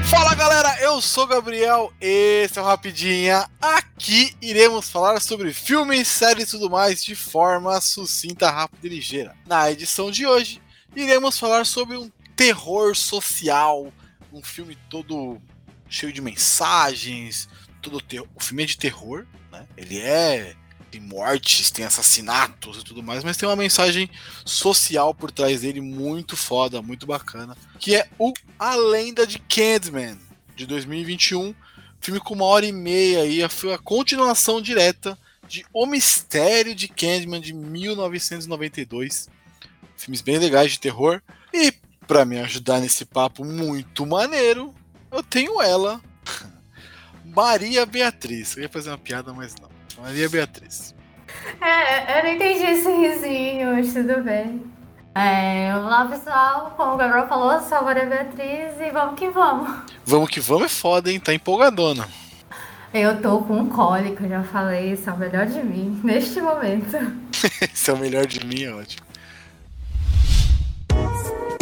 Fala galera, eu sou Gabriel, esse é o Rapidinha. Aqui iremos falar sobre filmes, séries e tudo mais de forma sucinta, rápida e ligeira. Na edição de hoje, iremos falar sobre um terror social, um filme todo cheio de mensagens, todo. O filme é de terror, né? Ele é tem mortes, tem assassinatos e tudo mais, mas tem uma mensagem social por trás dele muito foda, muito bacana, que é o A Lenda de Candyman, de 2021, filme com uma hora e meia aí, foi a continuação direta de O Mistério de Candyman de 1992. Filmes bem legais de terror. E para me ajudar nesse papo muito maneiro, eu tenho ela, Maria Beatriz. Eu ia fazer uma piada, mas não. Maria Beatriz. É, eu não entendi esse risinho, mas tudo bem. É, olá pessoal, como o Gabriel falou, sou a Maria Beatriz e vamos que vamos. Vamos que vamos é foda, hein? Tá empolgadona. Eu tô com cólica, já falei, isso é o melhor de mim, neste momento. Esse é o melhor de mim, é ótimo.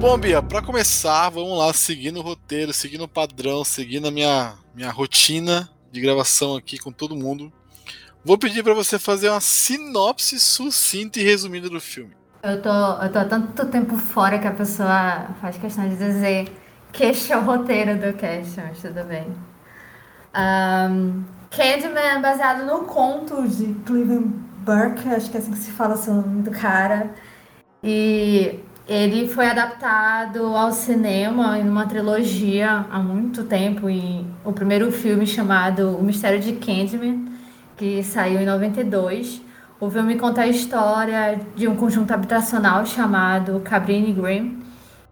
Bom, Bia, pra começar, vamos lá, seguindo o roteiro, seguindo o padrão, seguindo a minha, minha rotina de gravação aqui com todo mundo. Vou pedir para você fazer uma sinopse sucinta e resumida do filme. Eu tô, eu tô há tanto tempo fora que a pessoa faz questão de dizer que este é o roteiro do cast, mas tudo bem. Um, Candyman é baseado no conto de Cleveland Burke, acho que é assim que se fala o nome do cara. E ele foi adaptado ao cinema em uma trilogia há muito tempo. E o primeiro filme chamado O Mistério de Candyman, que saiu em 92. O filme conta a história de um conjunto habitacional chamado Cabrini Green,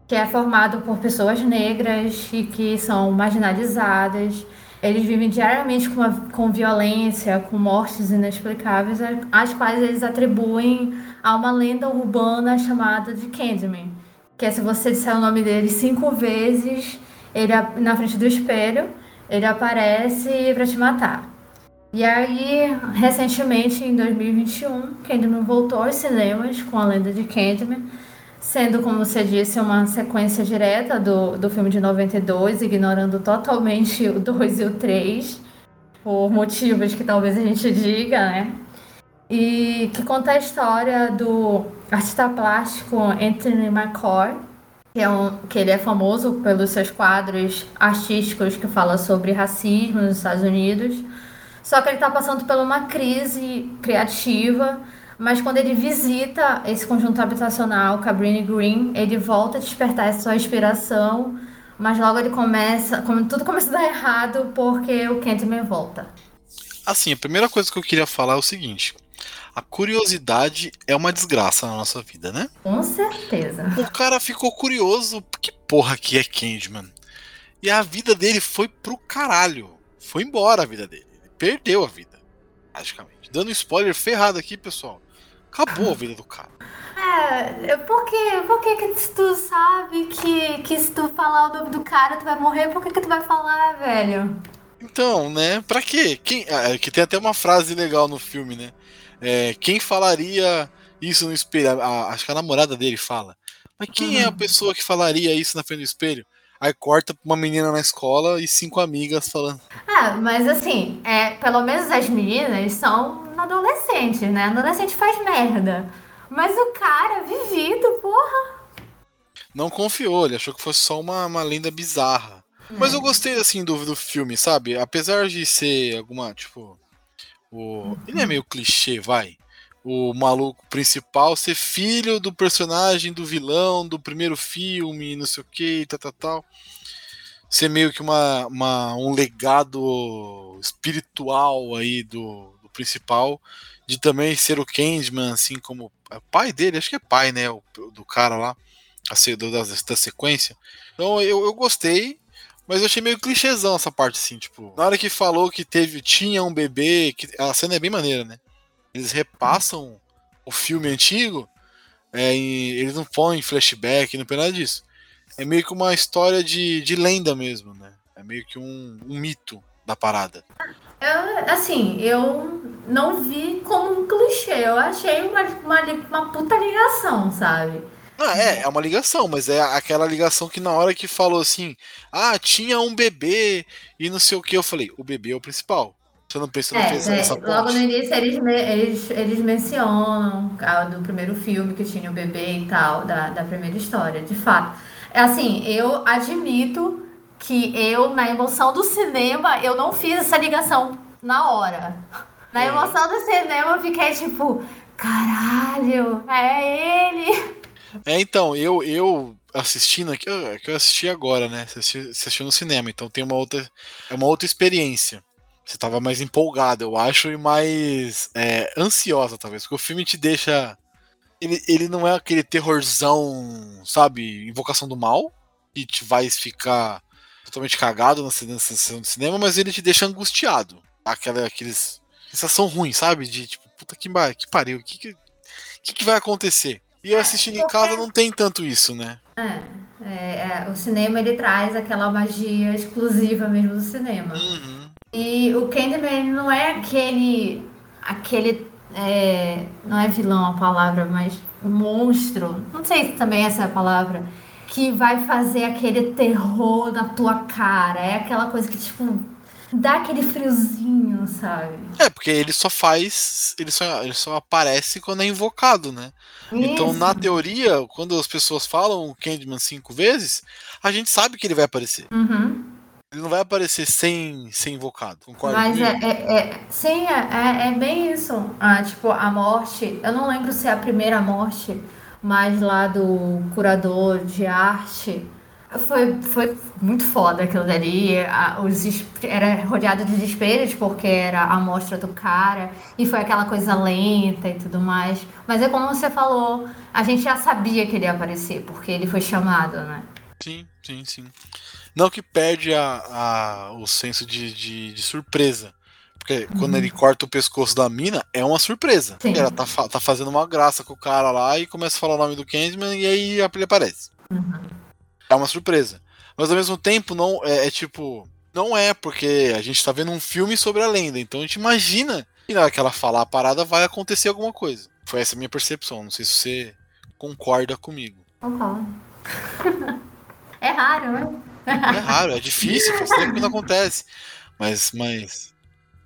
que é formado por pessoas negras e que são marginalizadas. Eles vivem diariamente com, com violência, com mortes inexplicáveis, às quais eles atribuem a uma lenda urbana chamada de Candyman. Que é se você disser o nome dele cinco vezes, ele na frente do espelho, ele aparece para te matar. E aí, recentemente, em 2021, Candyman voltou aos cinemas com a lenda de Candyman, sendo, como você disse, uma sequência direta do, do filme de 92, ignorando totalmente o 2 e o 3, por motivos que talvez a gente diga, né? e que conta a história do artista plástico Anthony McCoy, que, é um, que ele é famoso pelos seus quadros artísticos que fala sobre racismo nos Estados Unidos. Só que ele está passando por uma crise criativa, mas quando ele visita esse conjunto habitacional, Cabrini Green, ele volta a despertar essa sua inspiração, mas logo ele começa, como tudo começa a dar errado porque o Candyman volta. Assim, a primeira coisa que eu queria falar é o seguinte: a curiosidade é uma desgraça na nossa vida, né? Com certeza. O cara ficou curioso, que porra que é Candyman? E a vida dele foi pro caralho. Foi embora a vida dele. Ele perdeu a vida, praticamente. Dando spoiler ferrado aqui, pessoal. Acabou a vida do cara. É, por que, por que, que tu sabe que, que se tu falar o nome do cara tu vai morrer, por que, que tu vai falar, velho? Então, né? Pra quê? Quem, é, que tem até uma frase legal no filme, né? É, quem falaria isso no espelho? A, acho que a namorada dele fala. Mas quem uhum. é a uhum. pessoa que falaria isso na frente do espelho? Aí corta uma menina na escola e cinco amigas falando. Ah, mas assim, é, pelo menos as meninas são adolescentes, né? Adolescente faz merda. Mas o cara, vivido, porra. Não confiou, ele achou que fosse só uma, uma lenda bizarra. Mas eu gostei, assim, do, do filme, sabe? Apesar de ser alguma, tipo. O... Ele é meio clichê, vai. O, maluco principal ser filho do personagem do vilão do primeiro filme, não sei o que, tal, tal, tal. Ser meio que uma, uma, um legado espiritual aí do principal, de também ser o Candyman, assim como é pai dele, acho que é pai, né, o, do cara lá, a, do, da, da sequência. Então eu, eu gostei, mas eu achei meio clichêzão essa parte, assim, tipo, na hora que falou que teve, tinha um bebê, que a cena é bem maneira, né? Eles repassam o filme antigo, é, eles não põem flashback, não põem nada disso. É meio que uma história de, de lenda mesmo, né? É meio que um, um mito da parada. Eu, assim, eu não vi como um clichê, eu achei uma, uma, uma puta ligação, sabe? Ah, é, é uma ligação, mas é aquela ligação que na hora que falou assim, ah, tinha um bebê e não sei o que, eu falei, o bebê é o principal. Você não pensa, não é, fez é, essa ponte? Logo no início eles, eles, eles mencionam ah, do primeiro filme que tinha o bebê e tal, da, da primeira história, de fato. É assim, eu admito que eu, na emoção do cinema, eu não fiz essa ligação na hora. Na uhum. emoção do cinema, eu fiquei tipo, caralho, é ele. É, então, eu, eu assistindo aqui, que eu assisti agora, né? Assisti, assisti no cinema, então tem uma outra, é uma outra experiência. Você tava mais empolgado, eu acho, e mais é, ansiosa, talvez. Porque o filme te deixa. Ele, ele não é aquele terrorzão, sabe? Invocação do mal, que te vai ficar totalmente cagado na sessão de cinema, mas ele te deixa angustiado. Aquela aqueles, sensação ruim, sabe? De tipo, puta que, que pariu, o que, que, que, que vai acontecer? E eu assistindo em casa não tem tanto isso, né? É, é, é, o cinema ele traz aquela magia exclusiva mesmo do cinema. Uhum. E o Candyman não é aquele. aquele. É, não é vilão a palavra, mas monstro. Não sei se também essa é a palavra. Que vai fazer aquele terror na tua cara. É aquela coisa que, tipo, dá aquele friozinho, sabe? É, porque ele só faz. Ele só, ele só aparece quando é invocado, né? Isso. Então, na teoria, quando as pessoas falam o Candyman cinco vezes, a gente sabe que ele vai aparecer. Uhum. Ele não vai aparecer sem ser invocado, concorda? Mas é, é, é, sim, é, é, é bem isso. Ah, tipo, a morte. Eu não lembro se é a primeira morte, mas lá do curador de arte. Foi, foi muito foda aquilo dali. os, era rodeado de desesperos porque era a mostra do cara e foi aquela coisa lenta e tudo mais. Mas é como você falou, a gente já sabia que ele ia aparecer porque ele foi chamado, né? Sim, sim, sim. Não que perde a, a o senso de, de, de surpresa. Porque uhum. quando ele corta o pescoço da mina, é uma surpresa. Sim. Ela tá, tá fazendo uma graça com o cara lá e começa a falar o nome do Candyman e aí ele aparece. Uhum. É uma surpresa. Mas ao mesmo tempo, não é, é, tipo. Não é, porque a gente tá vendo um filme sobre a lenda. Então a gente imagina que na hora que ela falar a parada vai acontecer alguma coisa. Foi essa a minha percepção. Não sei se você concorda comigo. Concordo. é raro, né? É raro, é difícil, faz tempo que não acontece. Mas, mas,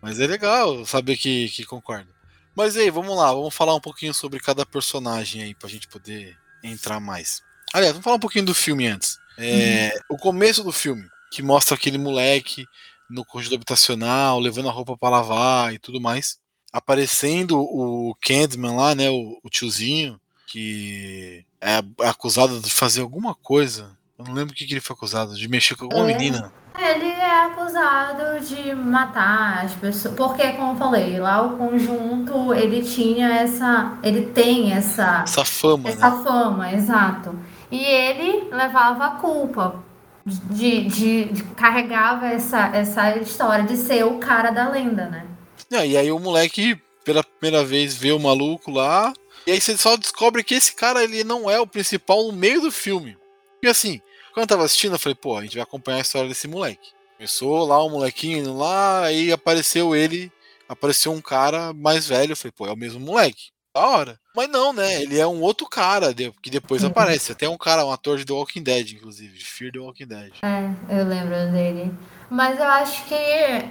mas é legal saber que, que concorda. Mas aí, vamos lá, vamos falar um pouquinho sobre cada personagem aí pra gente poder entrar mais. Aliás, vamos falar um pouquinho do filme antes. É, uhum. O começo do filme, que mostra aquele moleque no conjunto habitacional, levando a roupa para lavar e tudo mais. Aparecendo o Candyman lá, né? O, o tiozinho, que é acusado de fazer alguma coisa eu não lembro o que, que ele foi acusado, de mexer com alguma é, menina. Ele é acusado de matar as pessoas. Porque, como eu falei, lá o conjunto ele tinha essa. Ele tem essa. Essa fama. Essa né? fama, exato. E ele levava a culpa. De, de, de, carregava essa, essa história de ser o cara da lenda, né? É, e aí o moleque, pela primeira vez, vê o maluco lá. E aí você só descobre que esse cara ele não é o principal no meio do filme. E assim, quando eu tava assistindo, eu falei, pô, a gente vai acompanhar a história desse moleque. Começou lá um molequinho lá, aí apareceu ele, apareceu um cara mais velho. Eu falei, pô, é o mesmo moleque. Da hora. Mas não, né? Ele é um outro cara que depois uhum. aparece. Até um cara, um ator de The Walking Dead, inclusive, de Fear the Walking Dead. É, eu lembro dele. Mas eu acho que é,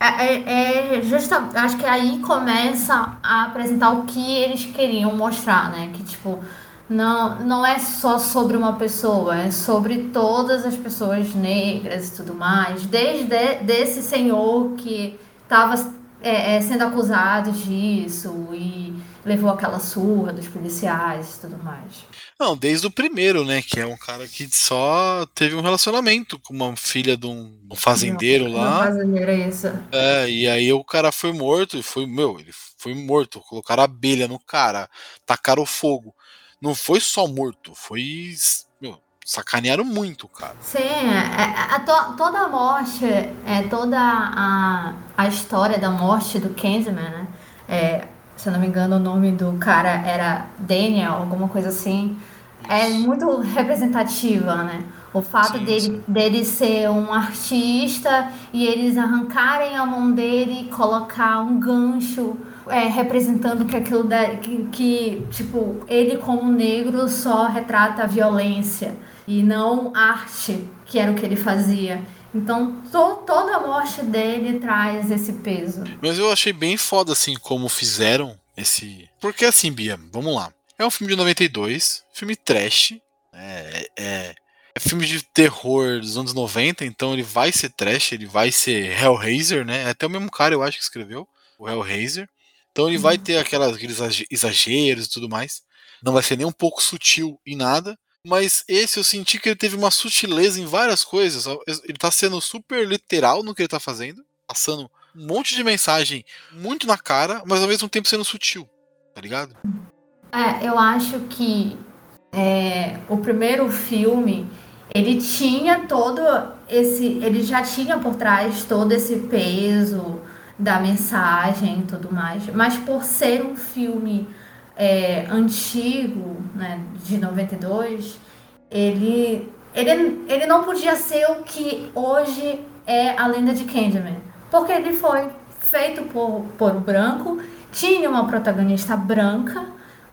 é, é justa, acho que aí começa a apresentar o que eles queriam mostrar, né? Que tipo, não, não é só sobre uma pessoa, é sobre todas as pessoas negras e tudo mais. Desde desse senhor que estava é, é, sendo acusado disso e, levou aquela surra dos policiais e tudo mais. Não, desde o primeiro, né? Que é um cara que só teve um relacionamento com uma filha de um, um fazendeiro Não, lá. fazendeiro é isso. É, e aí o cara foi morto, e foi, meu, ele foi morto. Colocaram abelha no cara, tacaram fogo. Não foi só morto, foi. Meu, sacanearam muito, cara. Sim, é, é, to, toda a morte, é, toda a, a história da morte do Candyman, né? É, se eu não me engano, o nome do cara era Daniel, alguma coisa assim. É muito representativa, né? O fato Sim, dele, sim. dele ser um artista e eles arrancarem a mão dele e colocar um gancho é, representando que aquilo da, que, que, tipo, ele como negro só retrata a violência e não arte, que era o que ele fazia. Então, to, toda a morte dele traz esse peso. Mas eu achei bem foda, assim, como fizeram esse. Porque assim, Bia, vamos lá. É um filme de 92, filme trash, é, é, é filme de terror dos anos 90, então ele vai ser trash, ele vai ser Hellraiser, né? É até o mesmo cara, eu acho, que escreveu, o Hellraiser. Então ele vai ter aquelas, aqueles exageros e tudo mais. Não vai ser nem um pouco sutil em nada. Mas esse eu senti que ele teve uma sutileza em várias coisas. Ele tá sendo super literal no que ele tá fazendo, passando um monte de mensagem muito na cara, mas ao mesmo tempo sendo sutil, tá ligado? É, eu acho que é, o primeiro filme ele tinha todo esse, ele já tinha por trás todo esse peso da mensagem e tudo mais, mas por ser um filme é, antigo, né, de 92, ele, ele, ele não podia ser o que hoje é a lenda de Candyman, porque ele foi feito por, por branco, tinha uma protagonista branca,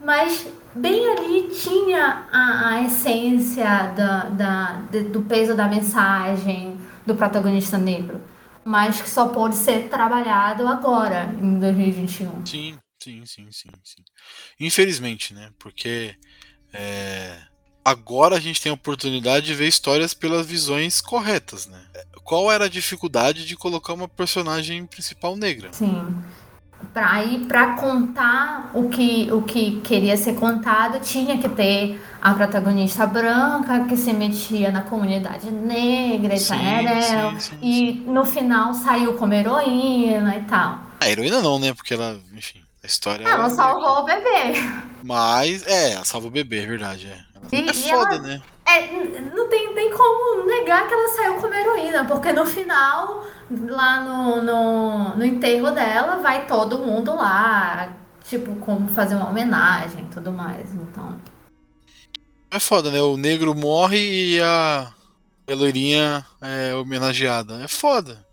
mas bem ali tinha a, a essência da, da, de, do peso da mensagem do protagonista negro, mas que só pode ser trabalhado agora, em 2021. Sim, sim, sim, sim, sim. Infelizmente, né? Porque é, agora a gente tem a oportunidade de ver histórias pelas visões corretas, né? Qual era a dificuldade de colocar uma personagem principal negra? Sim para ir para contar o que o que queria ser contado tinha que ter a protagonista branca que se metia na comunidade negra e Sim, tal sim, sim, e no final saiu como heroína e tal A heroína não, né? Porque ela, enfim, a história. ela é- salvou o bebê Mas, é, ela salva o bebê, é verdade. É, é foda, ela- né? É, não tem, tem como negar que ela saiu como heroína, porque no final, lá no, no, no enterro dela, vai todo mundo lá, tipo, como fazer uma homenagem e tudo mais. Então. É foda, né? O negro morre e a, a loirinha é homenageada. É foda.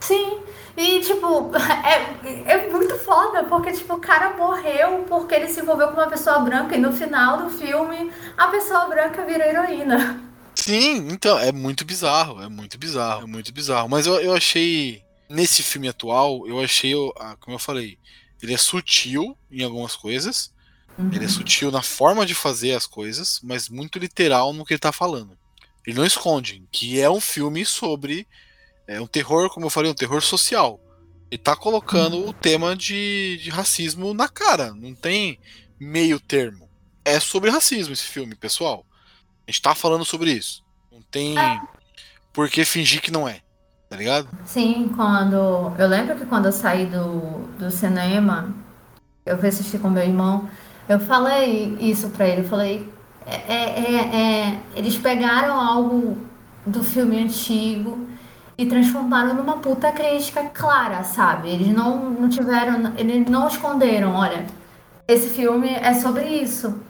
Sim, e tipo, é, é muito foda, porque tipo, o cara morreu porque ele se envolveu com uma pessoa branca e no final do filme a pessoa branca vira heroína. Sim, então, é muito bizarro, é muito bizarro, é muito bizarro. Mas eu, eu achei, nesse filme atual, eu achei, como eu falei, ele é sutil em algumas coisas, ele é sutil na forma de fazer as coisas, mas muito literal no que ele tá falando. Ele não esconde que é um filme sobre é um terror, como eu falei, um terror social. Ele tá colocando o tema de, de racismo na cara, não tem meio termo. É sobre racismo esse filme, pessoal. A gente tá falando sobre isso. Não tem por que fingir que não é. Tá ligado? Sim, quando. Eu lembro que quando eu saí do, do cinema, eu fui assistir com meu irmão, eu falei isso pra ele, eu falei. É, é, é, é, eles pegaram algo do filme antigo e transformaram numa puta crítica clara, sabe? Eles não, não tiveram. Eles não esconderam, olha, esse filme é sobre isso.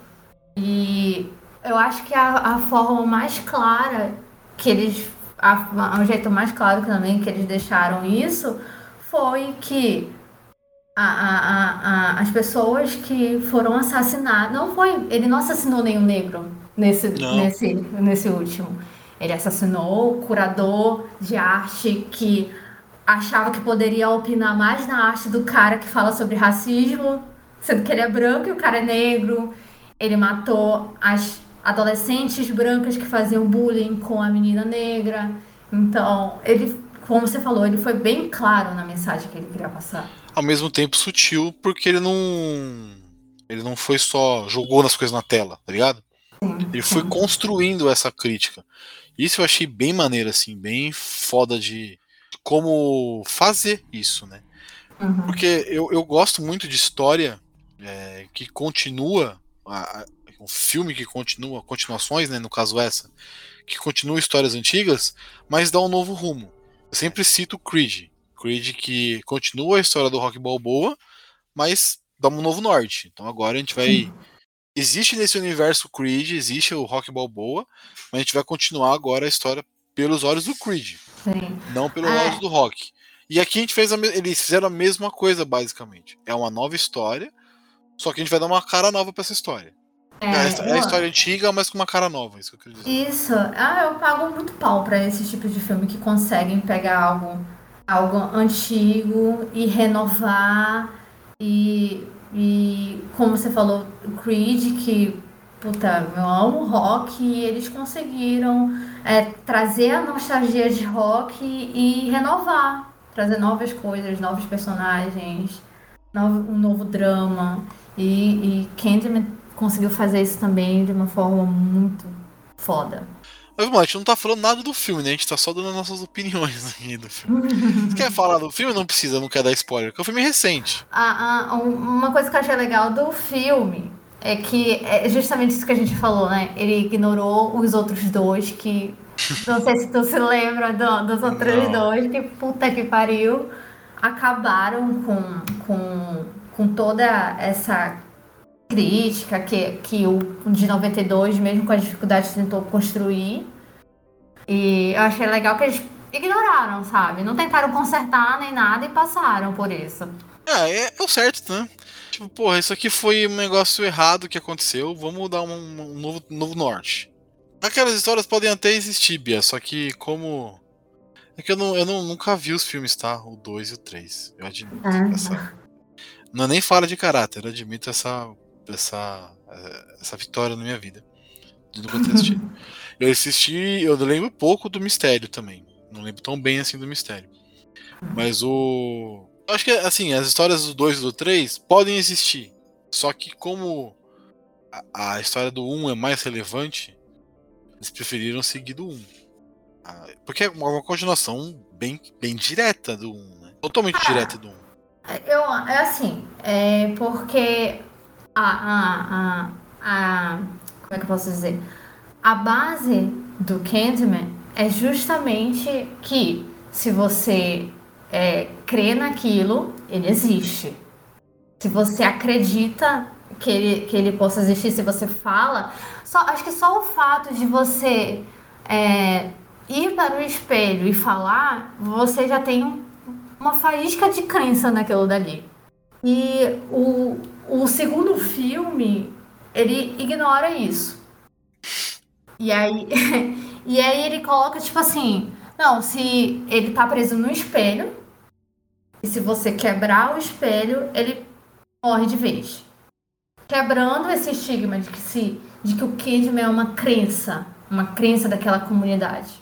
E eu acho que a, a forma mais clara que eles. A, o jeito mais claro também que eles deixaram isso foi que a, a, a, as pessoas que foram assassinadas. Não foi. Ele não assassinou nenhum negro nesse, Não. nesse, nesse último. Ele assassinou o curador de arte que achava que poderia opinar mais na arte do cara que fala sobre racismo, sendo que ele é branco e o cara é negro. Ele matou as adolescentes brancas que faziam bullying com a menina negra. Então, ele, como você falou, ele foi bem claro na mensagem que ele queria passar. Ao mesmo tempo sutil, porque ele não. Ele não foi só jogou nas coisas na tela, tá ligado? Sim, Ele foi sim. construindo essa crítica. Isso eu achei bem maneiro, assim, bem foda de como fazer isso, né? Uhum. Porque eu, eu gosto muito de história é, que continua, a- a- um filme que continua, continuações, né, no caso essa, que continua histórias antigas, mas dá um novo rumo. Eu sempre cito Creed. Creed que continua a história do Rock Balboa, mas dá um novo norte. Então agora a gente vai. Existe nesse universo Creed, existe o Rock Balboa, mas a gente vai continuar agora a história pelos olhos do Creed Sim. não pelos É. olhos do rock. E aqui a gente fez a eles fizeram a mesma coisa basicamente. É uma nova história, só que a gente vai dar uma cara nova pra essa história. É, é a eu- história antiga, mas com uma cara nova, isso que eu queria dizer. Isso. Ah, eu pago muito pau pra esse tipo de filme que conseguem pegar algo, algo antigo e renovar. E, e como você falou, Creed, que, puta, eu amo rock, e eles conseguiram é, trazer a nostalgia de rock e, renovar. Trazer novas coisas, novos personagens, novo- um novo drama. E, e Candyman conseguiu fazer isso também de uma forma muito foda. Mas, mano, a gente não tá falando nada do filme, né? A gente tá só dando as nossas opiniões aqui do filme. Você quer falar do filme? Não precisa, não quer dar spoiler, porque o filme é recente. Ah, ah, um- uma coisa que eu achei legal do filme é que é justamente isso que a gente falou, né? Ele ignorou os outros dois que. Não sei se tu se lembra do- dos outros Não. dois, que puta que pariu. Acabaram com, com, com toda essa crítica que, que o de 92, mesmo com as dificuldades, tentou construir. E eu achei legal que eles ignoraram, sabe? Não tentaram consertar nem nada e passaram por isso. É, é, é o certo, né? Tipo, porra, isso aqui foi um negócio errado que aconteceu, vamos dar um, um novo, novo norte. Aquelas histórias podem até existir, Bia, só que como. É que eu, não, eu não, nunca vi os filmes, tá? O 2 e o 3. Eu admito. Ah. Essa... Não é nem fala de caráter, eu admito essa, essa, eh, essa vitória na minha vida. De nunca ter assistido. eu assisti, eu lembro pouco do mistério também. Não lembro tão bem assim do mistério. Mas o. Eu acho que assim, as histórias do 2 e do 3 podem existir. Só que como a, a história do 1 é mais relevante, eles preferiram seguir do 1. Ah, Porque é uma, uma continuação bem, bem direta do 1, né? Totalmente direta do 1. Eu, é assim, é porque a, a, a, a. Como é que eu posso dizer? A base do Candyman é justamente que se você é, crê naquilo, ele existe. Se você acredita que ele, que ele possa existir, se você fala. Só, acho que só o fato de você é, ir para o espelho e falar, você já tem um uma faísca de crença naquilo dali. E o, o segundo filme, ele ignora isso. E aí, e aí ele coloca, tipo assim, não, se ele tá preso no espelho, e se você quebrar o espelho, ele morre de vez. Quebrando esse estigma de que, se, de que o Kidman é uma crença, uma crença daquela comunidade.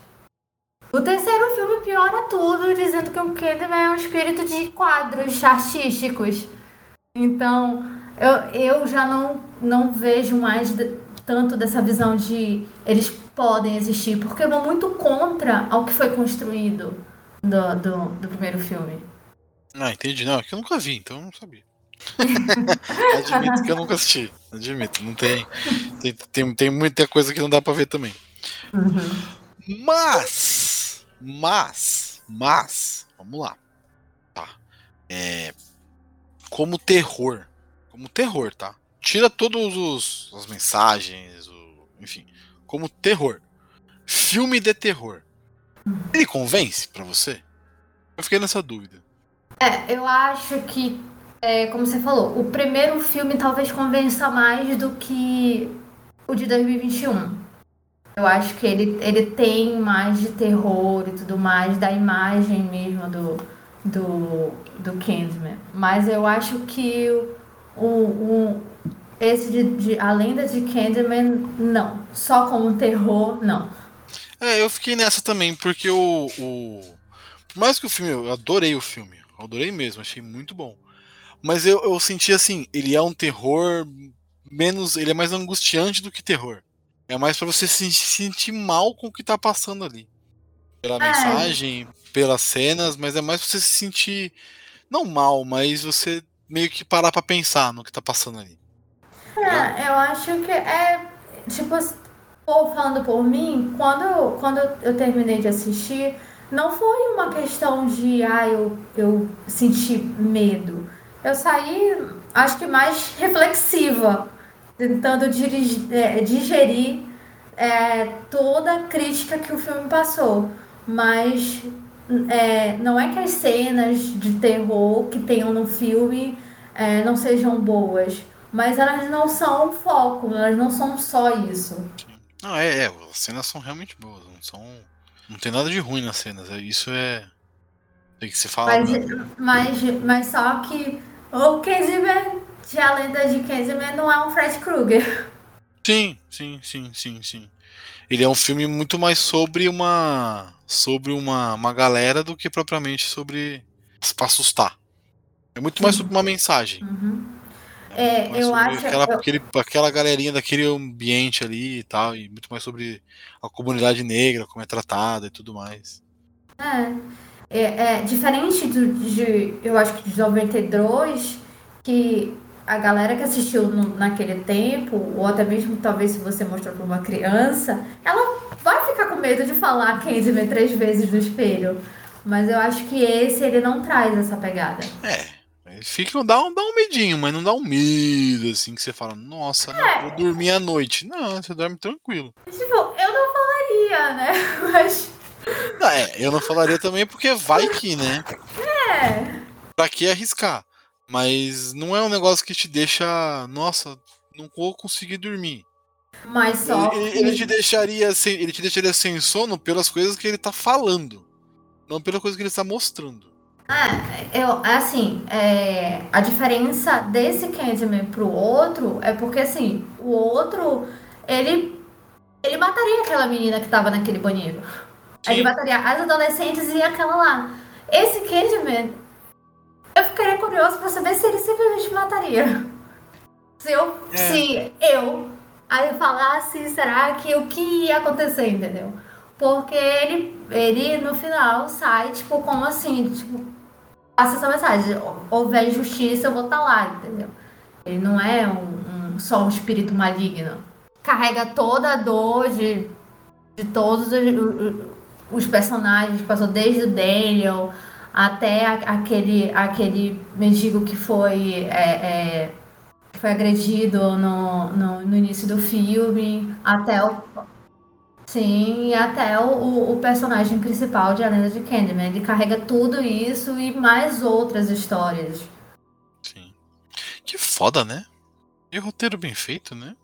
O terceiro filme piora tudo, dizendo que o Candyman é um espírito de quadros artísticos. Então, eu, eu já não, não vejo mais de- tanto dessa visão de eles podem existir, porque vão muito contra ao que foi construído do, do, do primeiro filme. Ah, entendi. Não, é que eu nunca vi, então eu não sabia. Admito que eu nunca assisti. Admito, não tem, tem, tem. tem muita coisa que não dá pra ver também. Mas, mas, mas, vamos lá. Tá. É, como terror. Como terror, tá? Tira todos os as mensagens, o, enfim, como terror. Filme de terror. Ele convence pra você? Eu fiquei nessa dúvida. É, eu acho que, é, como você falou, o primeiro filme talvez convença mais do que o de 2021. Eu acho que ele, ele tem mais de terror e tudo mais, da imagem mesmo do, do, do Candyman. Mas eu acho que o, o, esse de, de A Lenda de Candyman, não. Só como terror, não. É, eu fiquei nessa também, porque o, o. Por mais que o filme. Eu adorei o filme. Adorei mesmo, achei muito bom. Mas eu, eu senti assim, ele é um terror menos. Ele é mais angustiante do que terror. É mais para você se sentir mal com o que tá passando ali. Pela é. mensagem, pelas cenas, mas é mais pra você se sentir. Não mal, mas você meio que parar pra pensar no que tá passando ali. É, eu acho que é. Tipo, falando por mim, quando, quando eu terminei de assistir, não foi uma questão de ah, eu, eu senti medo. Eu saí, acho que mais reflexiva, tentando dirigir, é, digerir é, toda a crítica que o filme passou. Mas é, não é que as cenas de terror que tenham no filme é, não sejam boas, mas elas não são o foco, elas não são só isso. Não, é, é as cenas são realmente boas, não são. Não tem nada de ruim nas cenas, é, isso é. Tem que se falar. Mas, mas, mas só que o Candyman, de a lenda de Candyman, não é um Fred Krueger. Sim, sim, sim, sim, sim. Ele é um filme muito mais sobre uma. sobre uma, uma galera do que propriamente sobre. pra assustar. É muito mais sobre uma mensagem. Uhum. É, eu acho. Aquela, eu... Aquele, aquela galerinha daquele ambiente ali e tal, e muito mais sobre a comunidade negra, como é tratada e tudo mais. É. é, é diferente do, de, eu acho que de 92, que a galera que assistiu no, naquele tempo, ou até mesmo talvez se você mostrou para uma criança, ela vai ficar com medo de falar Candyman três vezes no espelho. Mas eu acho que esse ele não traz essa pegada. É. Fica, dá, um, dá um medinho, mas não dá um medo, assim, que você fala, nossa, é. vou dormir à noite. Não, você dorme tranquilo. Tipo, eu não falaria, né? Mas. Não, é, eu não falaria também porque vai que, né? É. Pra que arriscar? Mas não é um negócio que te deixa, nossa, não vou conseguir dormir. Mas só. Ele, que... ele, te deixaria sem, ele te deixaria sem sono pelas coisas que ele tá falando, não pela coisa que ele está mostrando. Ah, eu, assim, é, a diferença desse Candyman pro outro é porque, assim, o outro, ele, ele mataria aquela menina que tava naquele banheiro. Sim. Ele mataria as adolescentes e aquela lá. Esse Candyman, eu ficaria curioso pra saber se ele simplesmente mataria. Se eu, é. se eu aí falasse, será que o que ia acontecer, entendeu? Porque ele, ele no final sai, tipo, como assim? Tipo, passa essa mensagem: houver justiça, eu vou estar tá lá, entendeu? Ele não é um, um, só um espírito maligno. Carrega toda a dor de, de todos os, os personagens, passou desde o Daniel até aquele, aquele mendigo que foi. É, é, foi agredido no, no, no, início do filme, até o. Sim, e até o, o personagem principal de A Lenda de Candyman. Ele carrega tudo isso e mais outras histórias. Sim. Que foda, né? E roteiro bem feito, né?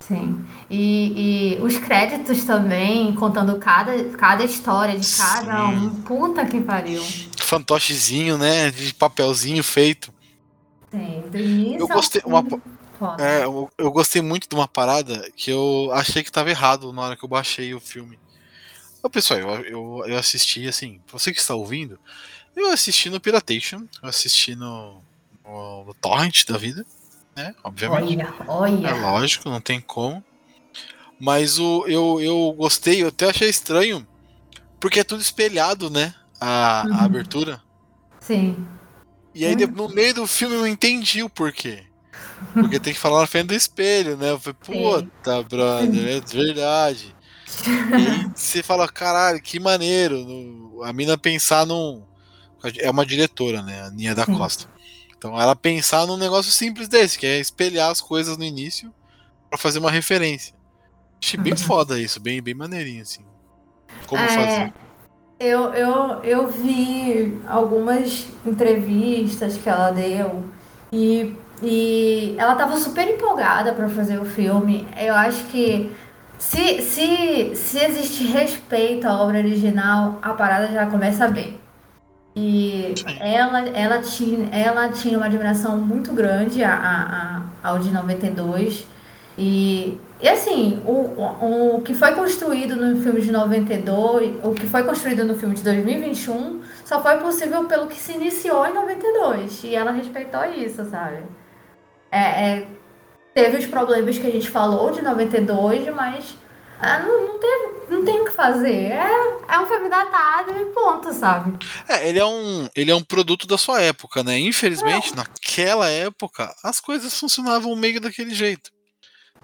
Sim. E, e os créditos também, contando cada, cada história de cada Sim. um. Puta que pariu. Fantochezinho, né? De papelzinho feito. Sim, do início eu gostei, uma, é, eu, eu, gostei muito de uma parada que eu achei que estava errado na hora que eu baixei o filme. Ô, pessoal, eu, eu, eu assisti assim, você que está ouvindo, eu assisti no Piratation, eu assisti no, no, no Torrent da vida, né? Obviamente. Olha, olha. É lógico, não tem como. Mas o, eu, eu gostei, eu até achei estranho, porque é tudo espelhado, né? A, uhum. a abertura. Sim. E aí, no meio do filme, eu entendi o porquê. Porque tem que falar na frente do espelho, né? Eu falei, puta, brother, é verdade. E você fala, caralho, que maneiro. A mina pensar num. É uma diretora, né? A Nia da Costa. Então ela pensar num negócio simples desse, que é espelhar as coisas no início para fazer uma referência. Achei bem foda isso, bem, bem maneirinho, assim. Como é, fazer. Eu, eu, eu vi algumas entrevistas que ela deu e e ela estava super empolgada para fazer o filme. Eu acho que se, se, se existe respeito à obra original, a parada já começa bem. E ela, ela, tinha, ela tinha uma admiração muito grande a, a, a, de 92. E, e assim, o, o, o que foi construído no filme de 92, o que foi construído no filme de 2021, só foi possível pelo que se iniciou em 92. E ela respeitou isso, sabe? É, é, teve os problemas que a gente falou de 92, mas ah, não, não, teve, não tem o que fazer. É, é um filme datado e ponto, sabe? É, ele é um, ele é um produto da sua época, né? Infelizmente, naquela época, as coisas funcionavam meio daquele jeito.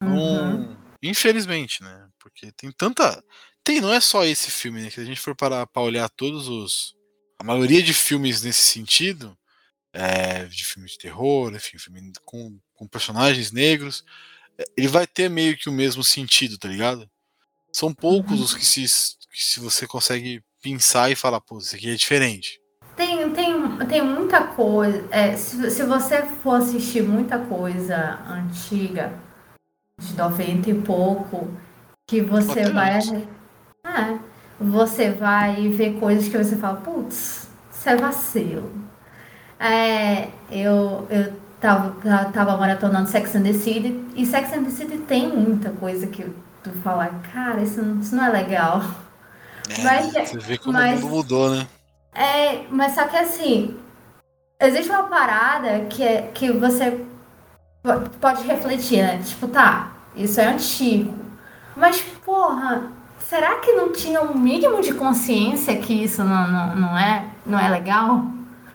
Uhum. infelizmente, né? Porque tem tanta. Tem, não é só esse filme, né? Que a gente for parar pra olhar todos os. A maioria de filmes nesse sentido, é, de filmes de terror, enfim, filme com, com personagens negros, é, ele vai ter meio que o mesmo sentido, tá ligado? São poucos uhum. os que se, que se você consegue pensar e falar, pô, isso aqui é diferente. Tem, tem, tem muita coisa. É, se, se você for assistir muita coisa antiga, de 90 e pouco, que você Até vai. É, você vai ver coisas que você fala, putz, isso é vacilo. É, eu, eu tava, tava maratonando Sex and the City, e Sex and the City tem muita coisa que tu fala, cara, isso, isso não é legal. É, mas, você vê como mas, o mundo mudou, né? É, mas só que assim, existe uma parada que, é, que você pode refletir, né? Tipo, tá, isso é antigo. Mas, porra, será que não tinha um mínimo de consciência que isso não, não, não, é, não é legal?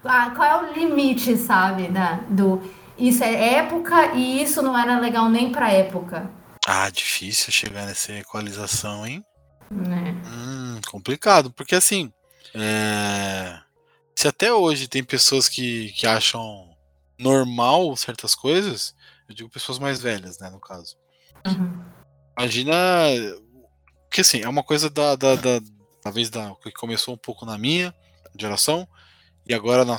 Ah, qual é o limite, sabe, da, do isso é época e isso não era legal nem pra época? Ah, difícil chegar nessa equalização, hein? Né? Hum, complicado, porque assim, é... se até hoje tem pessoas que, que acham normal certas coisas, eu digo pessoas mais velhas, né, no caso. Uhum. Imagina que assim, é uma coisa da, da, da talvez da que começou um pouco na minha geração e agora na,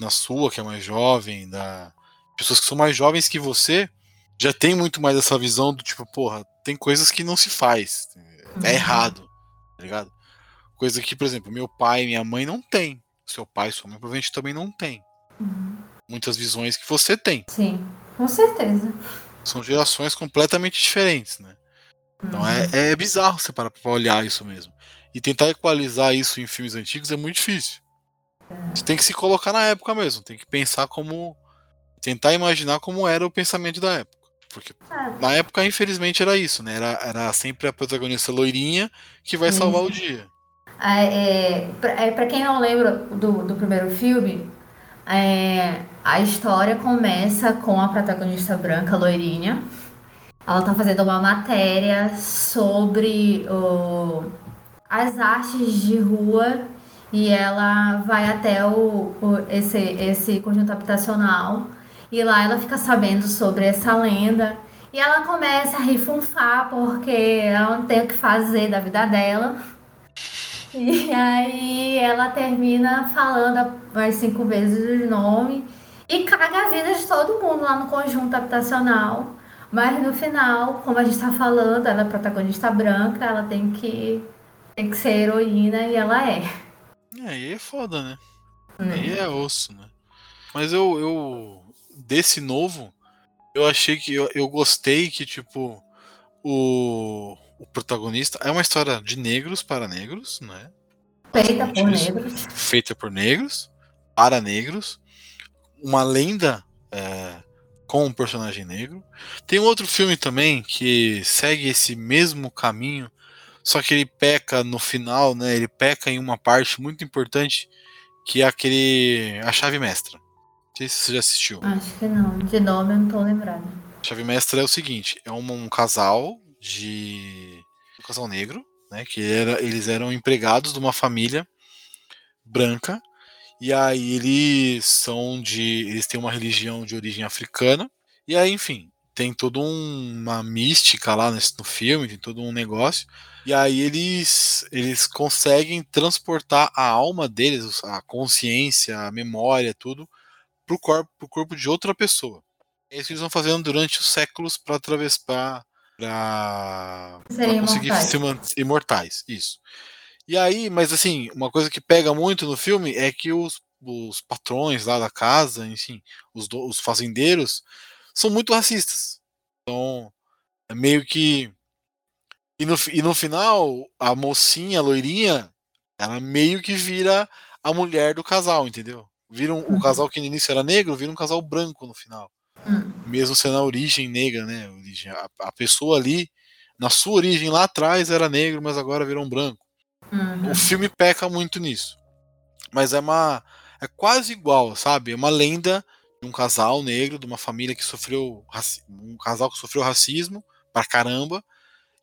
na sua, que é mais jovem, da pessoas que são mais jovens que você, já tem muito mais essa visão do tipo, porra, tem coisas que não se faz. É uhum. errado, tá ligado? Coisa que, por exemplo, meu pai e minha mãe não tem. Seu pai e sua mãe provavelmente também não tem. Uhum. Muitas visões que você tem. Sim, com certeza. São gerações completamente diferentes, né? Então uhum. é, é bizarro você parar pra olhar isso mesmo. E tentar equalizar isso em filmes antigos é muito difícil. Você tem que se colocar na época mesmo, tem que pensar como. Tentar imaginar como era o pensamento da época. Porque na época, infelizmente, era isso, né? Era, era sempre a protagonista loirinha que vai salvar o dia. É, é, pra, é, pra quem não lembra do, do primeiro filme, é, a história começa com a protagonista branca, loirinha. Ela tá fazendo uma matéria sobre o, as artes de rua e ela vai até o, o, esse, esse conjunto habitacional e lá ela fica sabendo sobre essa lenda. E ela começa a refunfar porque ela não tem o que fazer da vida dela. E aí ela termina falando mais cinco vezes o nome e caga a vida de todo mundo lá no conjunto habitacional. Mas no final, como a gente está falando, ela é protagonista branca, ela tem que, tem que ser heroína e ela é. É, aí é foda, né? Hum. Aí é osso, né? Mas eu, eu desse novo, eu achei que eu, eu gostei que, tipo, o, o protagonista é uma história de negros para negros, né? Feita por negros. Feita por negros, para negros. Uma lenda é, com um personagem negro. Tem um outro filme também que segue esse mesmo caminho, só que ele peca no final, né? Ele peca em uma parte muito importante, que é aquele. a chave mestra. Não sei se você já assistiu. Acho que não. De nome eu não tô lembrado. Chave Mestra é o seguinte: é um, um casal de. Um casal negro, né? Que era, eles eram empregados de uma família branca. E aí eles são de. Eles têm uma religião de origem africana. E aí, enfim, tem toda um, uma mística lá nesse, no filme, tem todo um negócio. E aí eles, eles conseguem transportar a alma deles, a consciência, a memória, tudo, pro corpo, pro corpo de outra pessoa. É isso que eles vão fazendo durante os séculos para atravessar para conseguir imortais. se manter imortais. Isso. E aí, mas assim, uma coisa que pega muito no filme é que os, os patrões lá da casa, enfim, os, os fazendeiros, são muito racistas. Então, É meio que. E no, e no final, a mocinha, a loirinha, ela meio que vira a mulher do casal, entendeu? Vira um, o Uhum. casal que no início era negro, vira um casal branco no final. Hum. Mesmo sendo a origem negra, né? A, a pessoa ali, na sua origem lá atrás, era negro, mas agora virou um branco. Uhum. O filme peca muito nisso. Mas é uma. É quase igual, sabe? É uma lenda de um casal negro, de uma família que sofreu. Um casal que sofreu racismo pra caramba.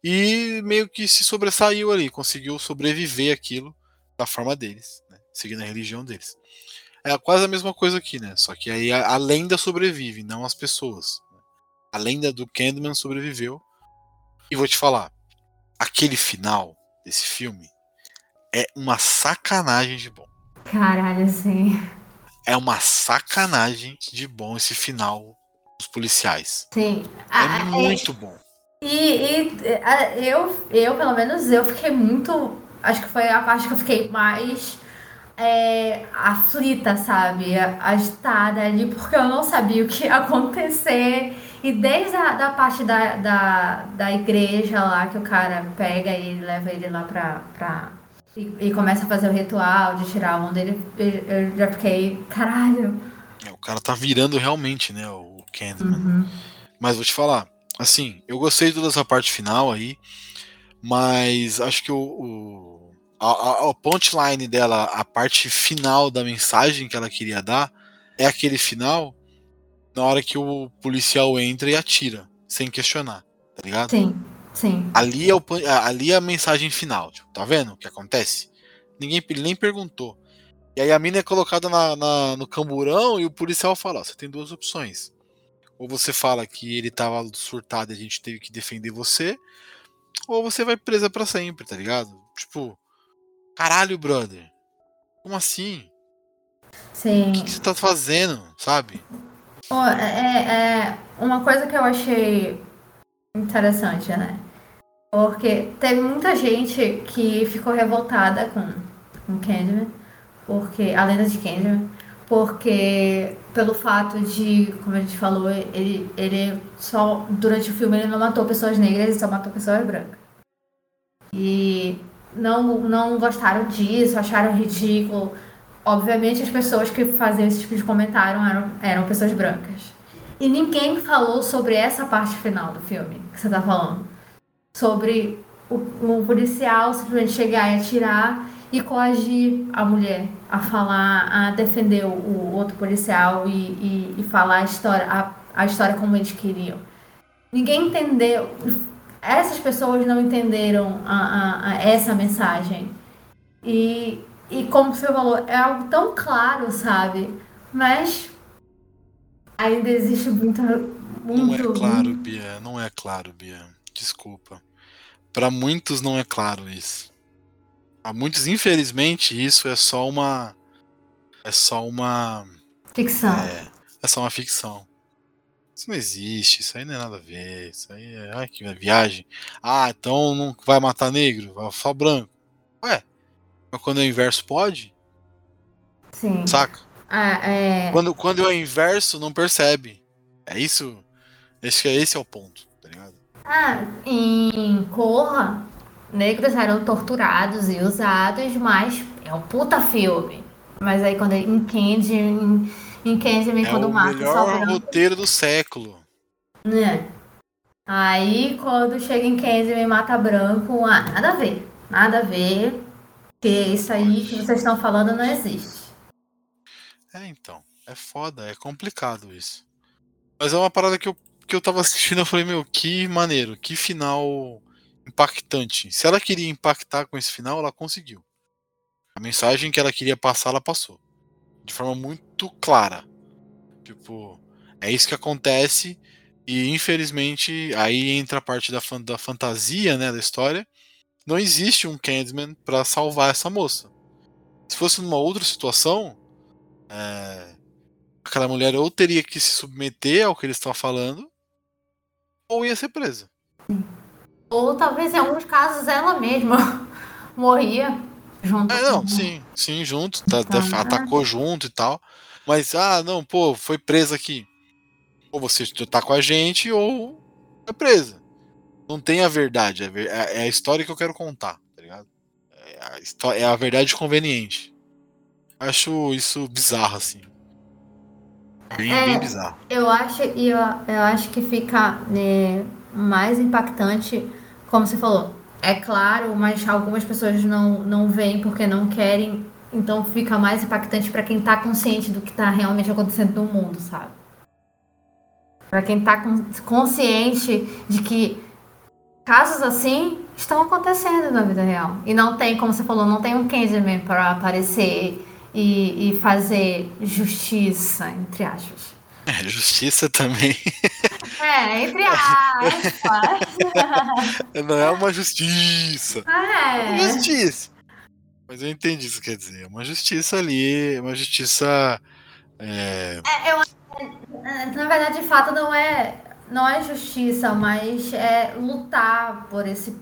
E meio que se sobressaiu ali, conseguiu sobreviver aquilo da forma deles, né? seguindo a religião deles. É quase a mesma coisa aqui, né? Só que aí a, a lenda sobrevive, não as pessoas. né? A lenda do Candyman sobreviveu. E vou te falar, aquele final desse filme é uma sacanagem de bom. Caralho, assim. É uma sacanagem de bom esse final dos policiais. Sim. É Ah, é- muito bom. E, e, a- eu, eu, pelo menos, eu fiquei muito. Acho que foi a parte que eu fiquei mais é, aflita, sabe? Agitada ali, porque eu não sabia o que ia acontecer. E desde a da parte da, da, da igreja lá, que o cara pega e leva ele lá pra. pra e, e começa a fazer o ritual de tirar a mão dele, eu já fiquei. Caralho. É, O cara tá virando realmente, né? O Candyman. Uhum. Mas vou te falar, assim, eu gostei de toda essa parte final aí, mas acho que o, o a, a, a punchline dela, a parte final da mensagem que ela queria dar, é aquele final na hora que o policial entra e atira, sem questionar, tá ligado? Sim, sim. Ali é, o, ali é a mensagem final, tipo, tá vendo o que acontece? Ninguém nem perguntou. E aí a mina é colocada na, na- no camburão e o policial fala: ó, você tem duas opções. Ou você fala que ele tava surtado e a gente teve que defender você, ou você vai presa pra sempre, tá ligado? Tipo, caralho, brother. Como assim? Sim. O que, que você tá fazendo, sabe? Pô, é, é uma coisa que eu achei interessante, né? Porque teve muita gente que ficou revoltada com, com Candyman, porque, a lenda de Candyman, porque pelo fato de, como a gente falou, ele, ele só, durante o filme, ele não matou pessoas negras, ele só matou pessoas brancas. E não, não gostaram disso, acharam ridículo. Obviamente, as pessoas que faziam esse tipo de comentário eram, eram pessoas brancas. E ninguém falou sobre essa parte final do filme que você tá falando. Sobre o, o policial simplesmente chegar e atirar e coagir a mulher a falar, a defender o, outro policial e, e, e falar a história, a, a história como eles queriam. Ninguém entendeu. Essas pessoas não entenderam a, a, a essa mensagem. E, e como você falou, é algo tão claro, sabe? Mas ainda existe muita. Não Muito, é claro, Bia. Não é claro, Bia. Desculpa. Pra muitos não é claro isso. Pra muitos, infelizmente, isso é só uma. É só uma. ficção. É, é só uma ficção. Isso não existe, isso aí não é nada a ver. Isso aí é. Ai, que viagem. Ah, então não vai matar negro, vai só branco. Ué, mas quando é o inverso pode? Sim. Saca? Ah, é, Quando, quando é o inverso, não percebe. É isso. Que é esse é o ponto, tá ligado? ah, em Corra, negros eram torturados e usados, mas é um puta filme. Mas aí quando em Candy, em, em Candyman, É quando o mata só melhor branco, roteiro do século. né? Aí quando chega em Candyman e mata branco, ah, nada a ver. Nada a ver. Que isso aí que vocês estão falando não existe. É, então. É foda, é complicado isso. Mas é uma parada que eu, que eu tava assistindo, eu falei, meu, que maneiro, que final impactante. Se ela queria impactar com esse final, ela conseguiu. A mensagem que ela queria passar, ela passou. De forma muito clara. Tipo, é isso que acontece. E infelizmente, aí entra a parte da, fan- da fantasia, né, da história. Não existe um Candyman pra salvar essa moça. Se fosse numa outra situação, é, aquela mulher ou teria que se submeter ao que eles estão falando, ou ia ser presa. Ou talvez em alguns casos ela mesma morria junto É, não, sim, sim, junto, tá, tá- Ah. atacou junto e tal. Mas, ah, não, pô, foi presa aqui. Ou você tá com a gente, ou é presa. não tem a verdade. É, é- a história que eu quero contar, tá ligado? É a, é a verdade conveniente. Acho isso bizarro, assim. Bem, É. bem bizarro. Eu acho, e eu, eu acho que fica né, mais impactante, como você falou. É claro, mas algumas pessoas não, não veem porque não querem. Então fica mais impactante pra quem tá consciente do que tá realmente acontecendo no mundo, sabe? Pra quem tá con- consciente de que casos assim estão acontecendo na vida real. E não tem, como você falou, não tem um Candyman pra aparecer e, e fazer justiça, entre aspas. É, justiça também. É, entre aspas. Não é uma justiça. É uma É. justiça. Mas eu entendi isso que quer dizer. É uma justiça ali, é uma justiça. é, É, eu, é, na verdade, de fato, não é, não é justiça, mas é lutar por esse.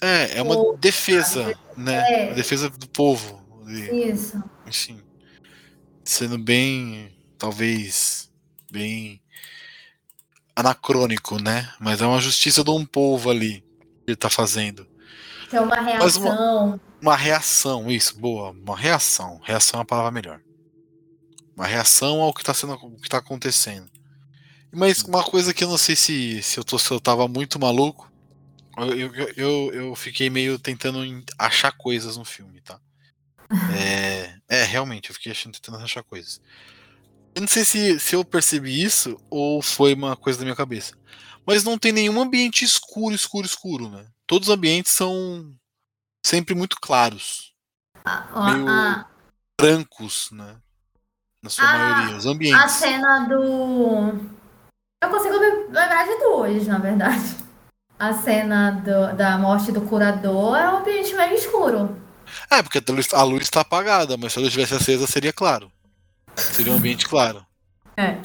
É, é uma Povo, defesa, né? É. Defesa do povo. Isso. Enfim. Sendo bem, talvez, bem anacrônico, né? Mas é uma justiça de um povo ali que ele tá fazendo. Que é uma Mas uma- reação. Uma reação, isso, boa. Uma reação. Reação é a palavra melhor. Uma reação ao que tá sendo, o que tá acontecendo. Mas uma coisa que eu não sei se, se, eu, tô, se eu tava muito maluco. Eu, eu, eu, eu fiquei meio tentando achar coisas no filme, tá? É, é, realmente, eu fiquei achando, tentando achar coisas. Eu não sei se, se eu percebi isso ou foi uma coisa da minha cabeça. Mas não tem nenhum ambiente escuro, escuro, escuro, né? Todos os ambientes são sempre muito claros, A, meio- a, brancos, né? Na sua Ah, maioria, os a ambientes. cena do. Eu consigo lembrar de duas, na verdade. A cena do- da morte do curador é um ambiente meio escuro. É, porque a luz, a luz tá apagada, mas se a luz estivesse acesa, seria claro. Seria um ambiente claro. É.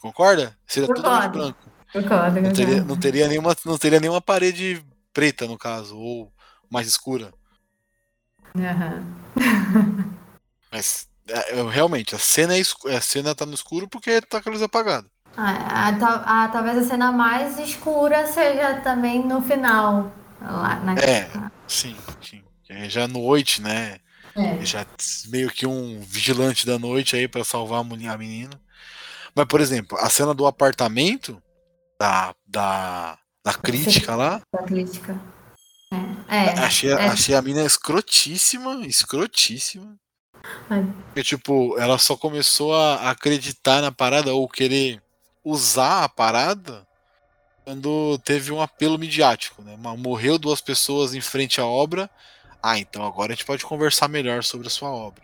Concorda? Seria Concordo. branco. Concordo, Não teria, não, teria nenhuma, não teria nenhuma parede preta, no caso, ou mais escura. Aham. Mas é, realmente, a cena, é a cena tá no escuro porque tá com a luz apagada. Ah, ah, tal- ah, talvez a cena mais escura seja também no final. Lá na... É, sim, sim. É já noite, né? É. já meio que um vigilante da noite aí pra salvar a menina. Mas, por exemplo, a cena do apartamento da, da, da crítica lá, da crítica. É, é, achei, é. achei a mina escrotíssima, escrotíssima. É. Porque, tipo, ela só começou a acreditar na parada ou querer usar a parada quando teve um apelo midiático, né? Morreu duas pessoas em frente à obra. Ah, então agora a gente pode conversar melhor sobre a sua obra.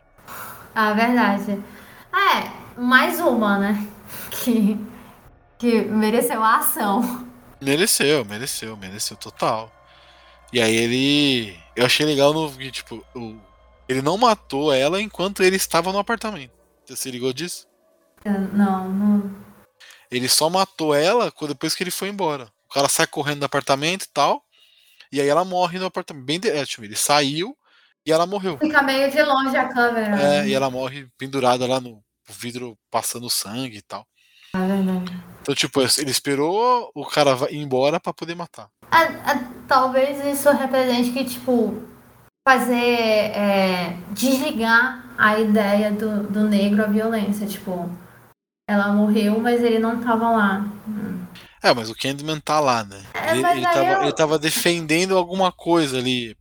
Ah, verdade. É, mais uma, né? Que, que mereceu a ação. Mereceu, mereceu, mereceu total. E aí ele. Eu achei legal no. Tipo, o- ele não matou ela enquanto ele estava no apartamento. Você se ligou disso? Não, não. Ele só matou ela depois que ele foi embora. O cara sai correndo do apartamento e tal. E aí ela morre no apartamento. Bem de... é, tipo, ele saiu e ela morreu. Fica meio de longe a câmera. É, e ela morre pendurada lá no vidro passando sangue e tal. É verdade. Então, tipo, ele esperou o cara ir embora pra poder matar. Ah, ah, talvez isso represente que, tipo, fazer. é, desligar a ideia do, do negro à violência. Tipo, ela morreu, mas ele não tava lá. É, mas o Candyman tá lá, né? É, ele, ele tava, eu- ele tava defendendo alguma coisa ali.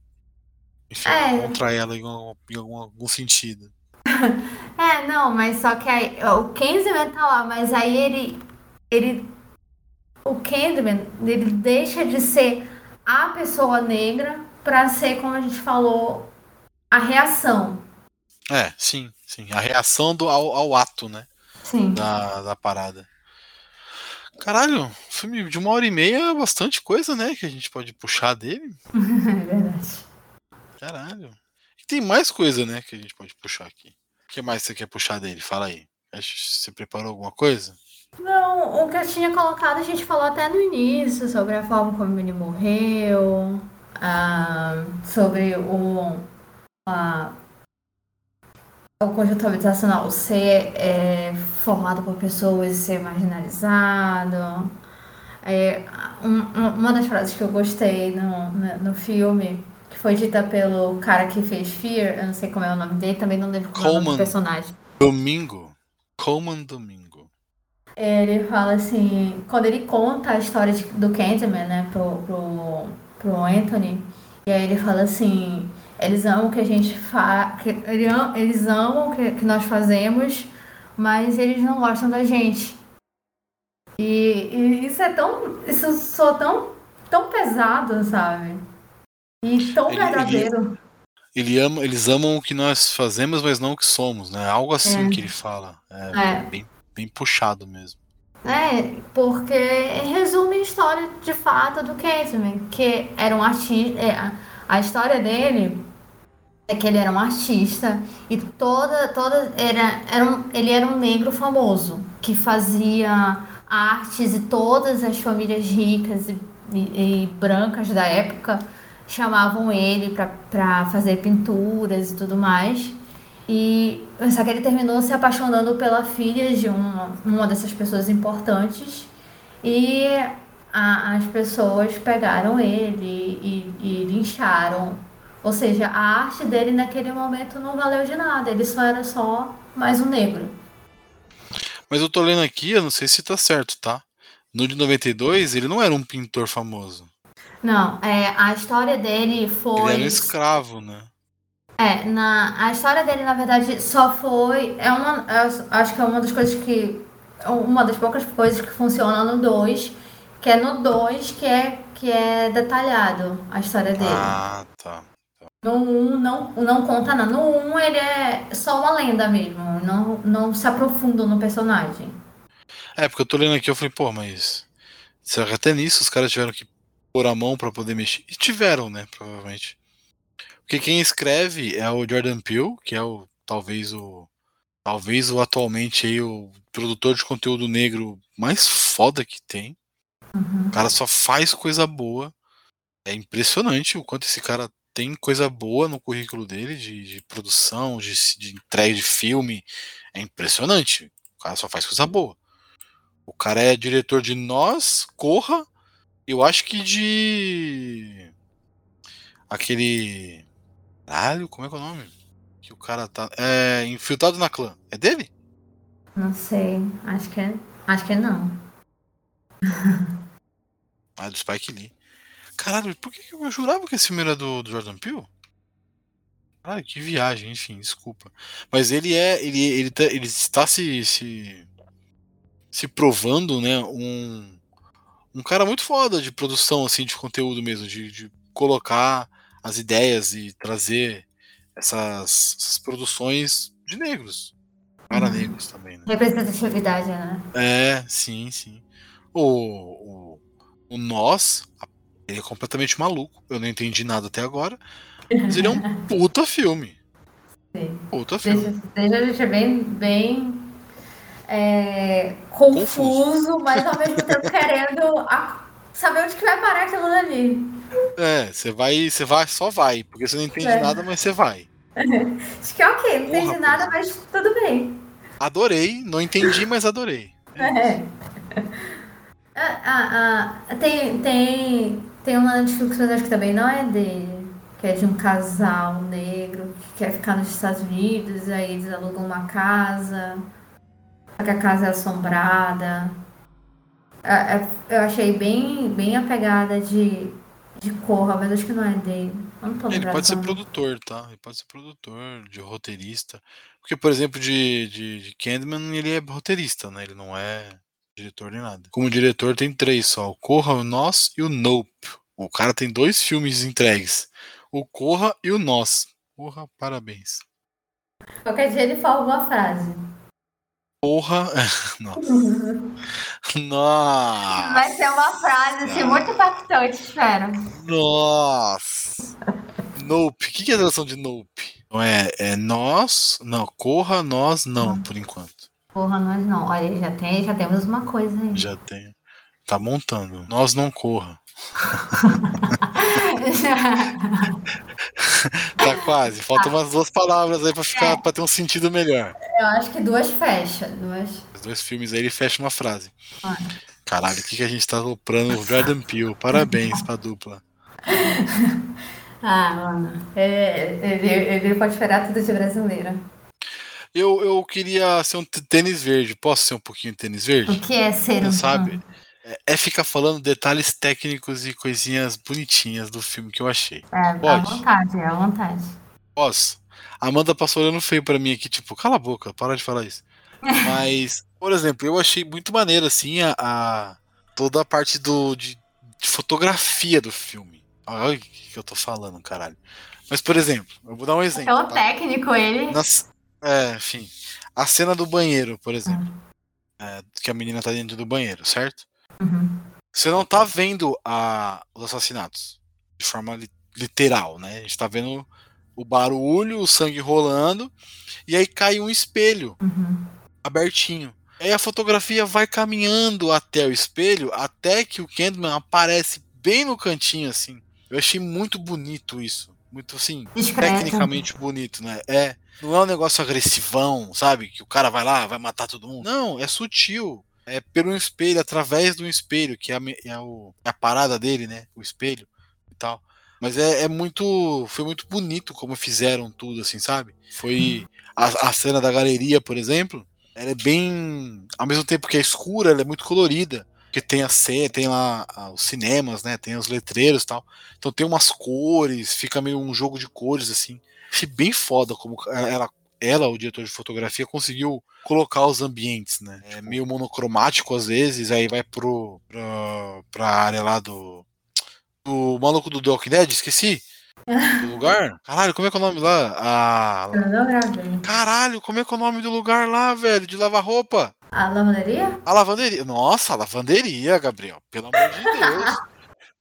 Enfim, É. contra ela em algum, em algum, algum sentido. É, não, mas só que aí, o Candyman tá lá, mas aí ele. ele o Candyman, ele deixa de ser a pessoa negra pra ser, como a gente falou, a reação. É, sim, sim. A reação do, ao, ao ato, né? Sim. Da, da parada. Caralho, filme de uma hora e meia é bastante coisa, né? Que a gente pode puxar dele. É verdade. Caralho. E tem mais coisa, né? Que a gente pode puxar aqui. O que mais você quer puxar dele? Fala aí. Você preparou alguma coisa? Não, o que eu tinha colocado, a gente falou até no início sobre a forma como ele morreu, ah, sobre o, a, o conjunto habitacional ser é, formado por pessoas e ser marginalizado. É, um- um- uma das frases que eu gostei no, no, filme, que foi dita pelo cara que fez Fear, eu não sei como é o nome dele, também não lembro como é o nome do Coleman. personagem. Domingo. Coleman Domingo. Ele fala assim, quando ele conta a história de- do Candyman, né, pro, pro, pro Anthony, e aí ele fala assim, eles amam o que a gente faz, eles amam o que, que nós fazemos, mas eles não gostam da gente. E, e isso é tão, isso soa tão, tão pesado, sabe? E tão Ele- ele- verdadeiro. Ele ama, eles amam o que nós fazemos, mas não o que somos, né? Algo assim É. que ele fala. É, É. Bem, bem puxado mesmo. É, porque resume a história de fato do Candyman, que era um artista. é, a história dele é que ele era um artista e toda, toda era, era um, ele era um negro famoso que fazia artes e todas as famílias ricas e, e- e brancas da época chamavam ele para fazer pinturas e tudo mais. E só que ele terminou se apaixonando pela filha de uma, uma dessas pessoas importantes. E a- as pessoas pegaram ele e, e lincharam. Ou seja, a arte dele naquele momento não valeu de nada. Ele só era só mais um negro. Mas eu tô lendo aqui, eu não sei se tá certo, tá? No de 92, ele não era um pintor famoso. Não, é, a história dele foi. Ele era um escravo, né? É, na, a história dele, na verdade, só foi. É uma, eu acho que é uma das coisas que. Uma das poucas coisas que funciona no 2, que é no 2 que é, que é detalhado a história dele. Ah, tá. No 1 um, não, não conta nada. No 1 um, ele é só uma lenda mesmo. Não, não se aprofundam no personagem. É, porque eu tô lendo aqui, eu falei, pô, mas. Será que até nisso os caras tiveram que pôr a mão pra poder mexer? E tiveram, né? Provavelmente. Porque quem escreve é o Jordan Peele, que é o talvez o talvez o atualmente aí o produtor de conteúdo negro mais foda que tem. Uhum. O cara só faz coisa boa. É impressionante o quanto esse cara tem coisa boa no currículo dele de, de produção, de, de entrega de filme. É impressionante. O cara só faz coisa boa. O cara é diretor de Nós, Corra, eu acho que de. Aquele. Caralho, como é que é o nome? Que o cara tá. É. Infiltrado na clã. É dele? Não sei. Acho que é. Acho que não. Ah, do Spike Lee. Caralho, por que eu jurava que esse filme era do, do Jordan Peele? Ah, que viagem, enfim, desculpa. Mas ele é. Ele, ele, tá- ele está se, se. se provando, né? Um. Um cara muito foda de produção, assim, de conteúdo mesmo, de, de colocar as ideias e trazer essas, essas produções de negros. Para Uhum. negros também, né? Representatividade, né? É, sim, sim. O, o, o Nós, ele é completamente maluco. Eu não entendi nada até agora. Mas ele é um puta filme. Sim. Puta filme. Deixa, a gente bem, bem é, confuso, mas ao mesmo tempo querendo a- saber onde que vai parar aquilo dali. É, você vai, você vai, só vai, porque você não entende É. nada, mas você vai. Acho que é ok, não entendi Porra, nada, mas tudo bem. Adorei, não entendi, mas adorei. É. Ah, ah, ah, tem, tem, tem uma Netflix, mas acho que também não é dele. Que é de um casal negro que quer ficar nos Estados Unidos, aí eles alugam uma casa, só que a casa é assombrada. É, é, eu achei bem, bem a pegada de, de Corra, mas acho que não é dele. Não tô Ele lembrada pode ser é. produtor, tá? Ele pode ser produtor, de roteirista. Porque, por exemplo, de, de, de Candyman, ele é roteirista, né? Ele não é diretor nem nada. Como diretor, tem três só: o Corra, o Nós e o Nope. O cara tem dois filmes entregues: o Corra e o Nós. Porra, parabéns. Qualquer dia ele fala uma frase. Porra. Nossa. Nossa. Vai ser uma frase assim, muito impactante, espera. Nossa. Nope. O que que é a tradução de Nope? Não é, é nós. Não, corra, nós não, por enquanto. Porra, nós não. Olha, já, tem, já temos uma coisa aí. Já tem. Tá montando. Nós não corra. Tá quase. Faltam umas duas palavras aí pra ficar para ter um sentido melhor. Eu acho que duas fecha. Duas. Os dois filmes aí ele fecha uma frase. Ah. Caralho, o que, que a gente tá loprando o Jordan Peele? Parabéns pra dupla. Ah, mano. É, ele, ele pode esperar tudo de brasileira. Eu, eu queria ser um tênis verde. Posso ser um pouquinho tênis verde? O que é ser um sabe? É, é ficar falando detalhes técnicos e coisinhas bonitinhas do filme que eu achei. É, à Pode. vontade, é à vontade. Posso? A Amanda passou olhando feio pra mim aqui, tipo, cala a boca, para de falar isso. Mas, por exemplo, eu achei muito maneiro, assim, a, a- toda a parte do, de, de fotografia do filme. Olha o que que eu tô falando, caralho. Mas, por exemplo, eu vou dar um exemplo. É o tá? técnico, ele. Nas- é, enfim. A cena do banheiro, por exemplo. É, que a menina tá dentro do banheiro, certo? Uhum. Você não tá vendo a, os assassinatos de forma li- literal, né? A gente tá vendo o barulho, o sangue rolando, e aí cai um espelho Uhum. abertinho. Aí a fotografia vai caminhando até o espelho, até que o Candyman aparece bem no cantinho, assim. Eu achei muito bonito isso. Muito, assim, Discreto. tecnicamente bonito, né? É. Não é um negócio agressivão, sabe? Que o cara vai lá, vai matar todo mundo. Não, é sutil. É pelo espelho, através do espelho, que é a, é é a parada dele, né? O espelho e tal. Mas é, é muito. Foi muito bonito como fizeram tudo, assim, sabe? Foi. A, a cena da galeria, por exemplo, ela é bem. Ao mesmo tempo que é escura, ela é muito colorida. Porque tem a C, tem lá os cinemas, né? Tem os letreiros e tal. Então tem umas cores, fica meio um jogo de cores, assim. Achei bem foda como ela, ela, o diretor de fotografia, conseguiu colocar os ambientes, né? É meio monocromático às vezes, aí vai pro, pra, pra área lá do. Do maluco do Walking Dead, esqueci. Do lugar? Caralho, como é que é o nome lá? Ah, caralho, como é que é o nome do lugar lá, velho? De lavar roupa? A lavanderia? A lavanderia. Nossa, a lavanderia, Gabriel. Pelo amor de Deus.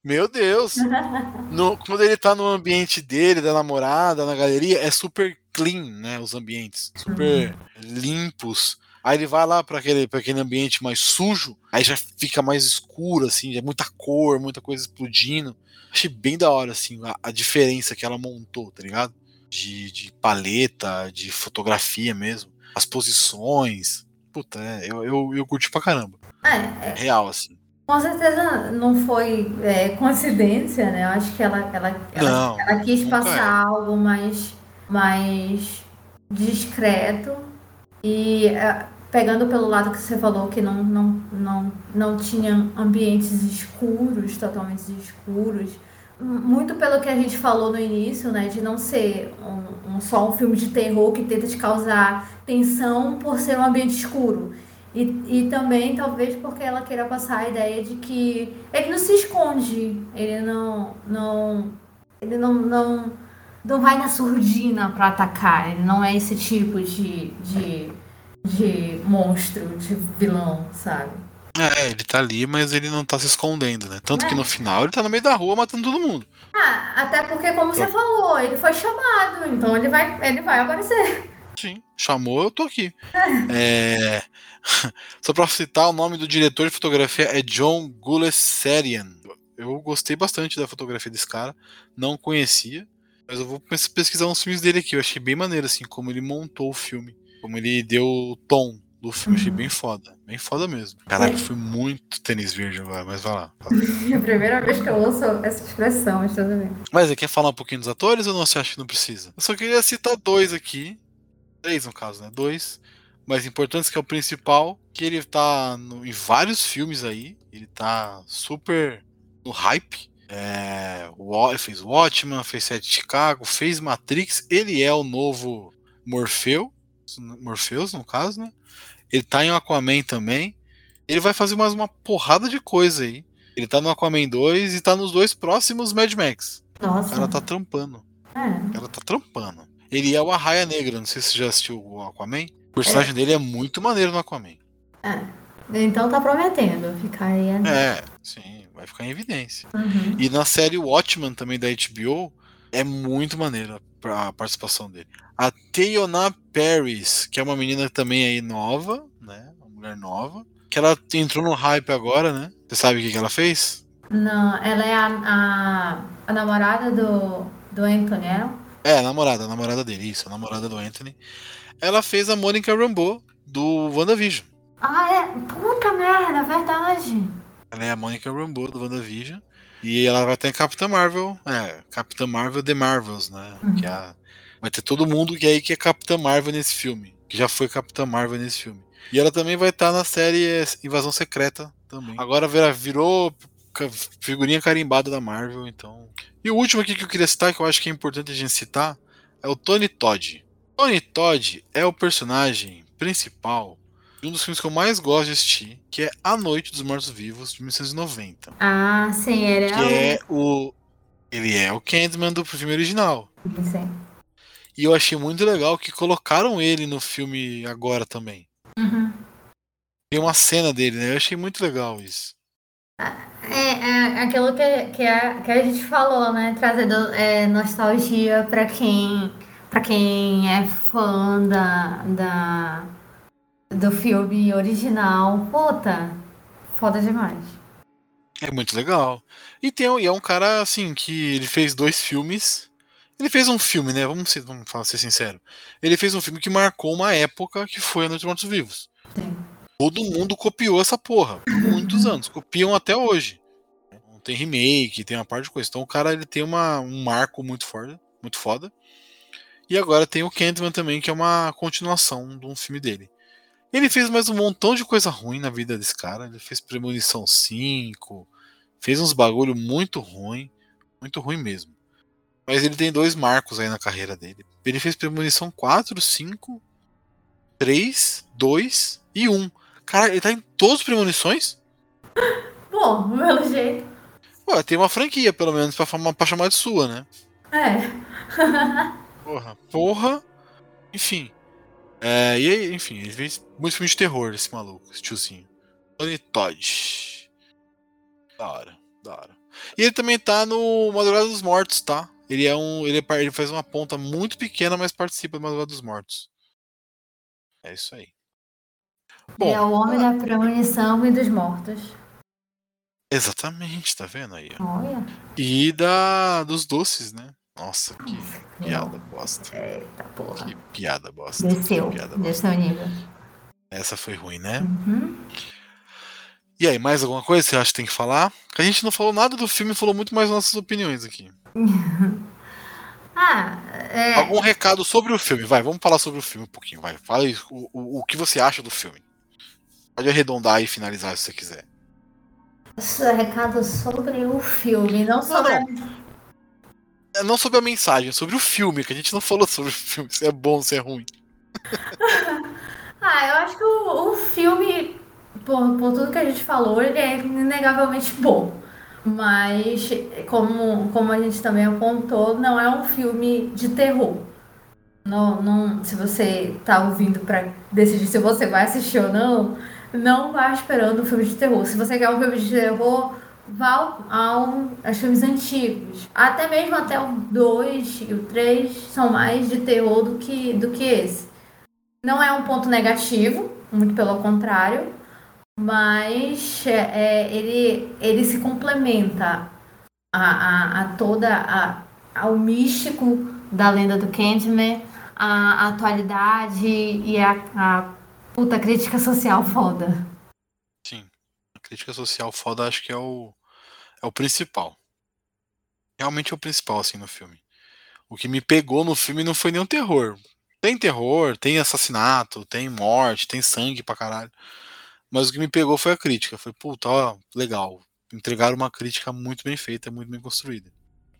Meu Deus. No- quando ele tá no ambiente dele, da namorada, na galeria, é super clean, né? Os ambientes. Super limpos. Aí ele vai lá pra aquele, pra aquele ambiente mais sujo, aí já fica mais escuro, assim, é muita cor, muita coisa explodindo. Achei bem da hora, assim, a, a diferença que ela montou, tá ligado? De, de paleta, de fotografia mesmo. As posições. Puta, é, eu, eu, eu curti pra caramba. É, Real, assim. Com certeza não foi é, coincidência, né? Eu acho que ela, ela, ela, Não, ela quis passar é. algo mais, mais discreto e é, pegando pelo lado que você falou que não, não, não, não tinha ambientes escuros, totalmente escuros. Muito pelo que a gente falou no início, né? De não ser um, um- só um filme de terror que tenta te causar tensão por ser um ambiente escuro. E, e também, talvez, porque ela queira passar a ideia de que ele não se esconde, ele não. não ele não, não, não vai na surdina pra atacar, ele não é esse tipo de, de, de monstro, de vilão, sabe? É, ele tá ali, mas ele não tá se escondendo, né? Tanto que É. no final ele tá no meio da rua matando todo mundo. Ah, até porque, como você falou, ele foi chamado, então ele vai, ele vai aparecer. Sim, chamou, eu tô aqui. É, Só pra citar, o nome do diretor de fotografia é John Guleserian. Eu gostei bastante da fotografia desse cara, não conhecia, mas eu vou pes- pesquisar uns filmes dele aqui. Eu achei bem maneiro, assim, como ele montou o filme, como ele deu o tom do filme. Achei Uhum. bem foda, bem foda mesmo. Caralho, foi muito tênis verde agora, mas vai lá. fala. É a primeira vez que eu ouço essa expressão, mas tudo bem. Mas você quer falar um pouquinho dos atores ou não? Você acha que não precisa? Eu só queria citar dois aqui. Três, no caso, né? Dois. Mais importantes, que é o principal, que ele tá no- em vários filmes aí. Ele tá super no hype. É, o fez Watchman, fez Sete de Chicago, fez Matrix. Ele é o novo Morfeu. Morpheus, no caso, né? Ele tá em Aquaman também. Ele vai fazer mais uma porrada de coisa aí. Ele tá no Aquaman 2 e tá nos dois próximos Mad Max. O Nossa. cara tá trampando. É. Ela tá trampando. Ele é o Arraia Negra, não sei se você já assistiu o Aquaman. O personagem dele é muito maneiro no Aquaman. Então tá prometendo ficar aí. É, sim, vai ficar em evidência. Uhum. E na série Watchmen também da HBO, é muito maneira a participação dele. A Teyona Paris, que é uma menina também aí nova, né? Uma mulher nova. Que ela entrou no hype agora, né? Você sabe o que, que ela fez? Não, ela é a, a, a namorada do, do Anthony, é? A namorada, a namorada dele, isso, a namorada do Anthony. Ela fez a Monica Rambeau do WandaVision. Ah, é? Puta merda, é verdade. Ela é a Monica Rambeau do WandaVision. E ela vai ter a Capitã Marvel, é, Capitã Marvel The Marvels, né? Uhum. Que é vai ter todo mundo que é aí que é Capitã Marvel nesse filme. Que já foi Capitã Marvel nesse filme. E ela também vai estar na série Invasão Secreta também. Agora virou figurinha carimbada da Marvel, então. E o último aqui que eu queria citar, que eu acho que é importante a gente citar, é o Tony Todd. Tony Todd é o personagem principal de um dos filmes que eu mais gosto de assistir, que é A Noite dos Mortos Vivos, de 1990. Ah, sim, ele Que é, é o. Ele é o Candyman do filme original. Sim. E eu achei muito legal que colocaram ele no filme agora também. Uhum. Tem uma cena dele, né? Eu achei muito legal isso. É, é aquilo que, que, a, que a gente falou, né? Trazendo é, nostalgia pra quem, pra quem é fã da, da, do filme original. Puta, foda demais. É muito legal. E, tem, e é um cara, assim, que ele fez dois filmes. Ele fez um filme, né? Vamos ser, vamos falar, ser sincero. Ele fez um filme que marcou uma época que foi A Noite dos Mortos Vivos. Sim. Todo mundo copiou essa porra. Por muitos anos. Copiam até hoje. Tem remake, tem uma parte de coisa. Então o cara ele tem uma, um marco muito foda, muito foda. E agora tem o Candyman também, que é uma continuação de um filme dele. Ele fez mais um montão de coisa ruim na vida desse cara. Ele fez Premonição 5, fez uns bagulho muito ruim, muito ruim mesmo. Mas ele tem dois marcos aí na carreira dele. Ele fez Premonição 4, 5, 3, 2 e 1. Cara, ele tá em todas as premonições? Bom, pelo jeito. Pô, tem uma franquia, pelo menos, pra, pra chamar de sua, né? É. Porra. Porra. Enfim. É, e aí, enfim, ele fez muito filme de terror, esse maluco, esse tiozinho. Tony Todd. Da hora, da hora. E ele também tá no Madrugada dos Mortos, tá? Ele é um. Ele, é ele faz uma ponta muito pequena, mas participa do Madrugada dos Mortos. É isso aí. Ele é o homem da premonição e dos mortos. exatamente, tá vendo aí? Olha. E da dos doces, né? Nossa, que piada Meu. bosta. Eita porra. Que piada bosta. Desceu. Que piada bosta. Desceu nível. Essa foi ruim, né? Uhum. E aí, mais alguma coisa que você acha que tem que falar? A gente não falou nada do filme, falou muito mais nossas opiniões aqui. Ah, é. Algum recado sobre o filme? Vai, vamos falar sobre o filme um pouquinho. Vai, fala aí o, o, o que você acha do filme. Pode arredondar e finalizar se você quiser. Recado sobre o filme, não sobre. É, Não sobre a mensagem, sobre o filme, que a gente não falou sobre o filme, se é bom, se é ruim. Ah, eu acho que o, o filme, por, por tudo que a gente falou, ele é inegavelmente bom. Mas, como, como a gente também apontou, não é um filme de terror. Não, não, se você tá ouvindo pra decidir se você vai assistir ou não, não vá esperando um filme de terror. Se você quer um filme de terror, vá ao, ao- aos filmes antigos. Até mesmo até o 2 e o 3 são mais de terror do que, do que esse. Não é um ponto negativo, muito pelo contrário, mas é, é, ele, ele se complementa a, a, a toda a, ao místico da lenda do Candyman, a atualidade e a, a puta crítica social foda. Sim. A crítica social foda acho que é o, é o principal. Realmente é o principal, assim, no filme. O que me pegou no filme não foi nenhum terror. Tem terror, tem assassinato, tem morte, tem sangue pra caralho. Mas o que me pegou foi a crítica. Foi, puta, ó, legal. Entregaram uma crítica muito bem feita, muito bem construída.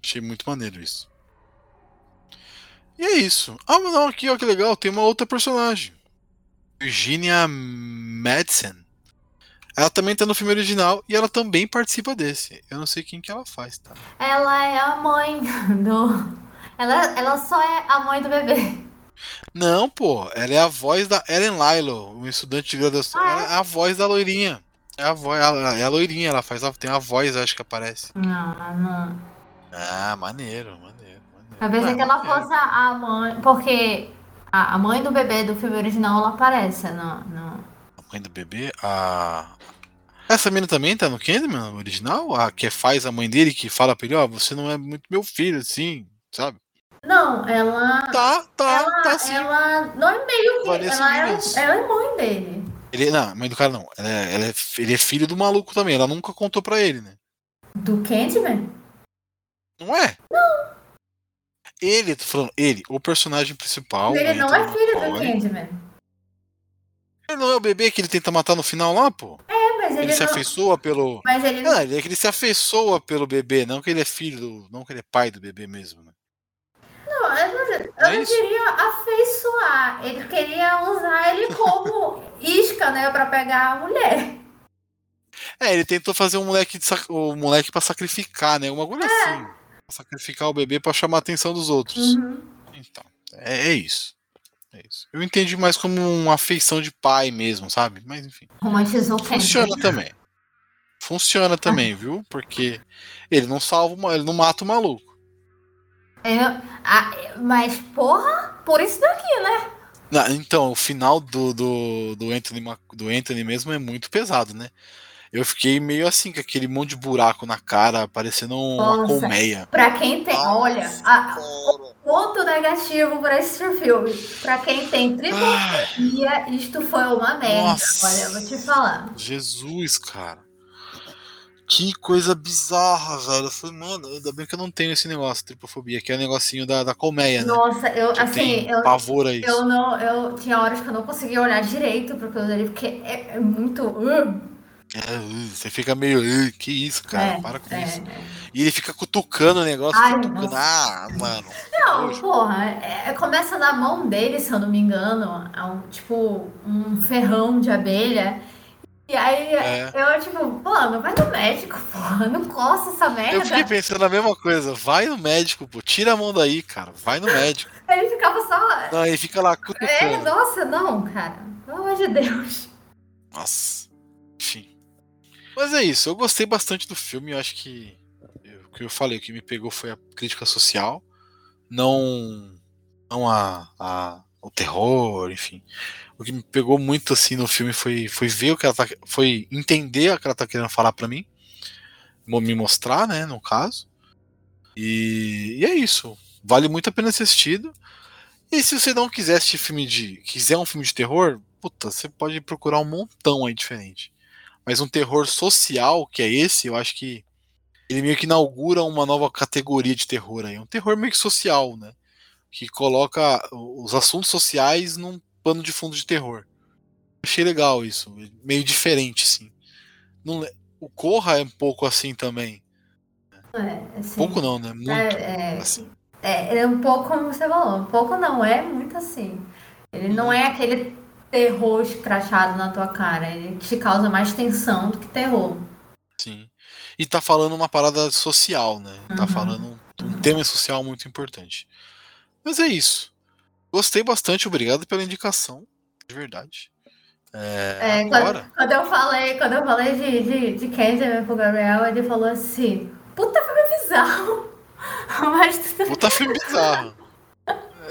Achei muito maneiro isso. E é isso. Ah, não, aqui, ó, que legal, tem uma outra personagem. Virginia Madsen. Ela também tá no filme original e ela também participa desse. Eu não sei quem que ela faz, tá? Ela é a mãe do. Ela, ela só é a mãe do bebê. Não, pô, ela é a voz da Ellen Lilo, um estudante de graduação. Ah, é? Ela é a voz da loirinha. É a voz, ela, é a loirinha, ela faz a, tem a voz, acho que aparece. Não, não. Ah, maneiro, maneiro, maneiro. Eu pensei Ah, que ela maneiro. fosse a mãe. Porque a, a mãe do bebê do filme original ela aparece no. no... A mãe do bebê, a. Essa menina também tá no Candyman original? A que faz a mãe dele, que fala pra ele, ó, você não é muito meu filho, assim, sabe? Não, ela. Tá, tá, ela, tá sim. ela não é meio. Vanessa Ela é, ela é mãe dele. Ele, não, mãe do cara não. Ela é- ela é- ele é filho do maluco também. Ela nunca contou pra ele, né? Do Candyman? Não é? Não. Ele, tô falando, ele, o personagem principal. ele não é filho do. Candyman. Ele não é o bebê que ele tenta matar no final lá, pô? É, mas Ele, ele, se não. afeiçoa pelo. Mas ele não. Não, ele é que ele se afeiçoa pelo bebê, não que ele é filho do. Não que ele é pai do bebê mesmo, né? Não, eu não, eu É não isso? queria afeiçoar. Ele queria usar ele como isca, né? Pra pegar a mulher. É, ele tentou fazer um moleque de sac- o moleque pra sacrificar, né? Uma coisa assim. Sacrificar o bebê pra chamar a atenção dos outros. Uhum. Então, é, é isso. É isso. Eu entendi mais como uma afeição de pai mesmo, sabe? Mas enfim. Romantizou. Funciona também. Funciona também, viu? Porque ele não salva, ele não mata o maluco. Eu- ah, mas, porra, por isso daqui, né? Não, então, o final do, do, do, Anthony, do Anthony mesmo é muito pesado, né? Eu fiquei meio assim, com aquele monte de buraco na cara, parecendo uma Nossa. colmeia. Pra quem tem. Nossa, Olha, a- cara. ponto negativo pra esse filme. Pra quem tem Ai, tripofobia, isto foi uma merda. Nossa. Olha, eu vou te falar. Jesus, cara. Que coisa bizarra, velho. Eu falei, mano, ainda bem que eu não tenho esse negócio, tripofobia, que é o negocinho da, da colmeia, né? Nossa, eu, Que assim, tem eu, pavor a isso. eu não. Eu tinha horas que eu não conseguia olhar direito pro aquilo ali, porque é, é muito. uh, É, você fica meio, "Uh, que isso, cara, é, para com é, isso. é. E ele fica cutucando o negócio, Ai, cutucando. Ah, mano. Não, nojo. porra, é- começa na mão dele, se eu não me engano, é um, tipo, um ferrão de abelha. E aí É. eu, tipo, mano, vai no médico, porra, não coça essa merda. Eu fiquei pensando a mesma coisa. Vai no médico, pô. Tira a mão daí, cara. Vai no médico. Ele ficava só. Não, ele fica lá É, cutucando. nossa, não, cara. Pelo amor de Deus. Nossa. Enfim. Mas é isso. Eu gostei bastante do filme. Eu acho que. O que eu falei, o que me pegou foi a crítica social. Não. Não a, a, o terror, enfim. O que me pegou muito assim no filme foi, foi ver o que ela tá. Foi entender o que ela tá querendo falar pra mim. Me mostrar, né, no caso. E, e é isso. Vale muito a pena ser assistido. E se você não quiser assistir filme de. quiser um filme de terror, puta, você pode procurar um montão aí diferente. Mas um terror social, que é esse, eu acho que ele meio que inaugura uma nova categoria de terror aí. Um terror meio que social, né? Que coloca os assuntos sociais num pano de fundo de terror. Achei legal isso. Meio diferente, sim. Não o Corra é um pouco assim também. É, assim, Pouco não, né? Muito é, é, assim. é, é um pouco como você falou, um pouco não, é muito assim. Ele não é aquele terror escrachado na tua cara, ele te causa mais tensão do que terror. Sim. E tá falando uma parada social, né? Tá Uhum. falando um tema social muito importante. Mas é isso. Gostei bastante, obrigado pela indicação. De verdade. É, É, agora. quando, eu falei, quando eu falei de, de, de Candyman pro Gabriel, ele falou assim, puta filme bizarro. Mas Puta filme bizarro.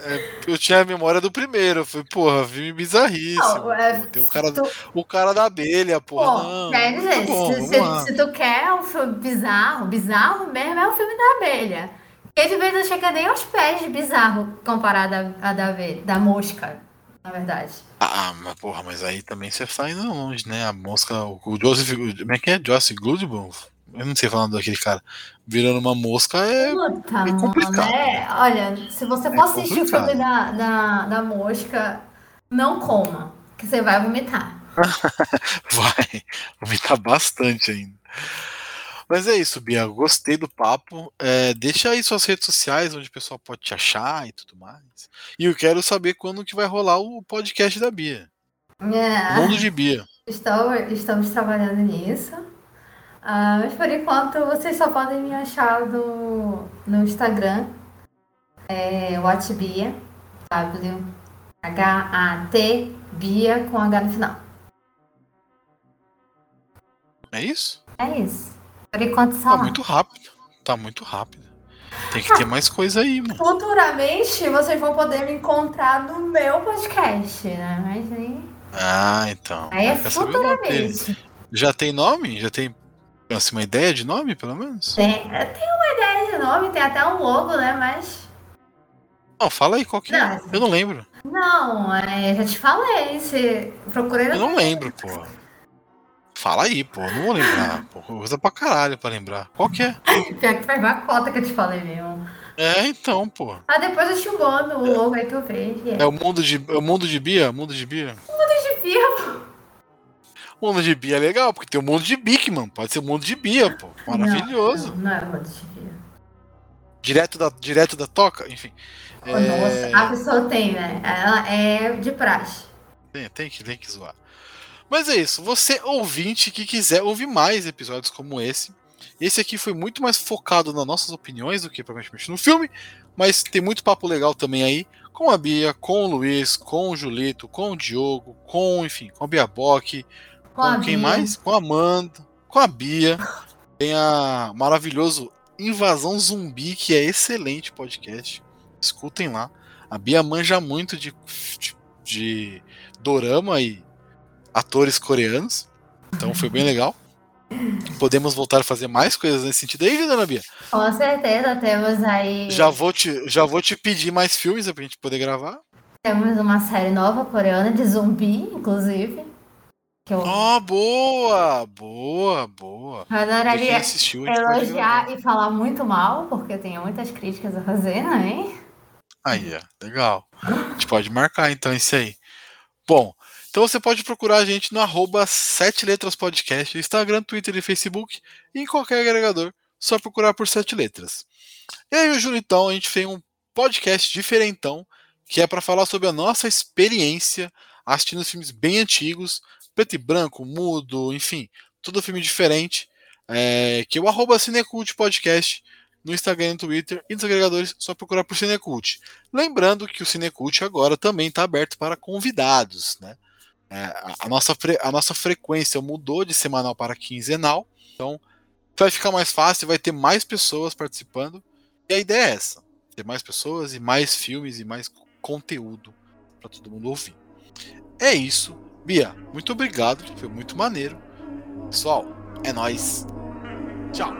É, eu tinha a memória do primeiro. Eu falei, porra, filme bizarríssimo. Não, é. Tem o cara, tu- o cara da abelha, porra. Pô, não, quer tá dizer, bom, se, se- tu quer um filme bizarro, bizarro mesmo é o filme da abelha. De vez não chega nem aos pés de bizarro comparado a, a da, abelha, da mosca, na verdade. Ah, mas porra, mas aí também você sai indo longe, né? A mosca, o, o Joseph, como é que é? Joseph Goodman? Eu não sei falando daquele cara. Virando uma mosca é. Puta, é complicado. é, olha, se você É for assistir o filme da, da, da mosca, não coma, que você vai vomitar. Vai vomitar bastante ainda. Mas é isso, Bia. Gostei do papo. É, deixa aí suas redes sociais, onde o pessoal pode te achar e tudo mais. E eu quero saber quando que vai rolar o podcast da Bia. É. Mundo de Bia. Estou, estamos trabalhando nisso. Ah, mas por enquanto vocês só podem me achar no, no Instagram. É Watbia. W-H-A-T Bia com H no final. É isso? É isso. Por enquanto só Tá lá. muito rápido. Tá muito rápido. Tem que ter mais coisa aí, mano. Futuramente vocês vão poder me encontrar no meu podcast, né? Mas aí, Ah, então. aí é futuramente. Já tem nome? Já tem assim, uma ideia de nome, pelo menos? Tem, tem uma ideia de nome, tem até um logo, né? Mas Não, fala aí qual que é. Não, Eu não lembro. Não, é, já te falei. Você procurei Eu não lembro, pô. Fala aí, pô. Não vou lembrar. Pô, usa pra caralho pra lembrar. Qual que é? Pior que faz uma cota que eu te falei mesmo. É, então, pô. Ah, depois eu te mando o logo aí tu vê. que É o mundo de, é o mundo de Bia? Mundo de Bia? de firma. O mundo de Bia é legal, porque tem o mundo de Bigman. Pode ser o mundo de Bia, pô. Maravilhoso. Não, não, não é mundo de firma. Direto, da, direto da toca, enfim. Oh, Nossa, a pessoa tem, né? Ela é de praxe. Tem, tem, que, tem que zoar. Mas é isso. Você, ouvinte, que quiser ouvir mais episódios como esse. Esse aqui foi muito mais focado nas nossas opiniões do que propriamente no filme. Mas tem muito papo legal também aí. Com a Bia, com o Luiz, com o Julito, com o Diogo, com, enfim, com a Bia Bock. Com, a quem Bia. mais? Com a Amanda, com a Bia. Tem a maravilhoso Invasão Zumbi, que é excelente podcast. Escutem lá. A Bia manja muito de, de, de dorama e atores coreanos. Então foi bem legal. Podemos voltar a fazer mais coisas nesse sentido aí, dona Bia? Com certeza temos aí. Já vou te, já vou te pedir mais filmes pra gente poder gravar. Temos uma série nova coreana de zumbi, inclusive. Que eu Oh, boa! Boa, boa. Quem adoraria assistiu, elogiar e falar muito mal, porque eu tenho muitas críticas a fazer, né? Aí, ó, legal. A gente pode marcar então isso aí. Bom, então você pode procurar a gente no arroba 7 Letras Podcast, Instagram, Twitter e Facebook, e em qualquer agregador, só procurar por 7 Letras. E aí, o Julitão, a gente fez um podcast diferentão, que é para falar sobre a nossa experiência assistindo filmes bem antigos, preto e branco, mudo, enfim, tudo filme diferente, é, que é o arroba Cinecult Podcast, no Instagram e no Twitter, e nos agregadores, só procurar por Cinecult. Lembrando que o Cinecult agora também está aberto para convidados, né? É, a, a nossa a nossa frequência mudou de semanal para quinzenal, então vai ficar mais fácil, vai ter mais pessoas participando. E a ideia é essa: ter mais pessoas e mais filmes e mais co- conteúdo para todo mundo ouvir. É isso. Bia, muito obrigado, foi muito maneiro. Pessoal, é nóis. Tchau.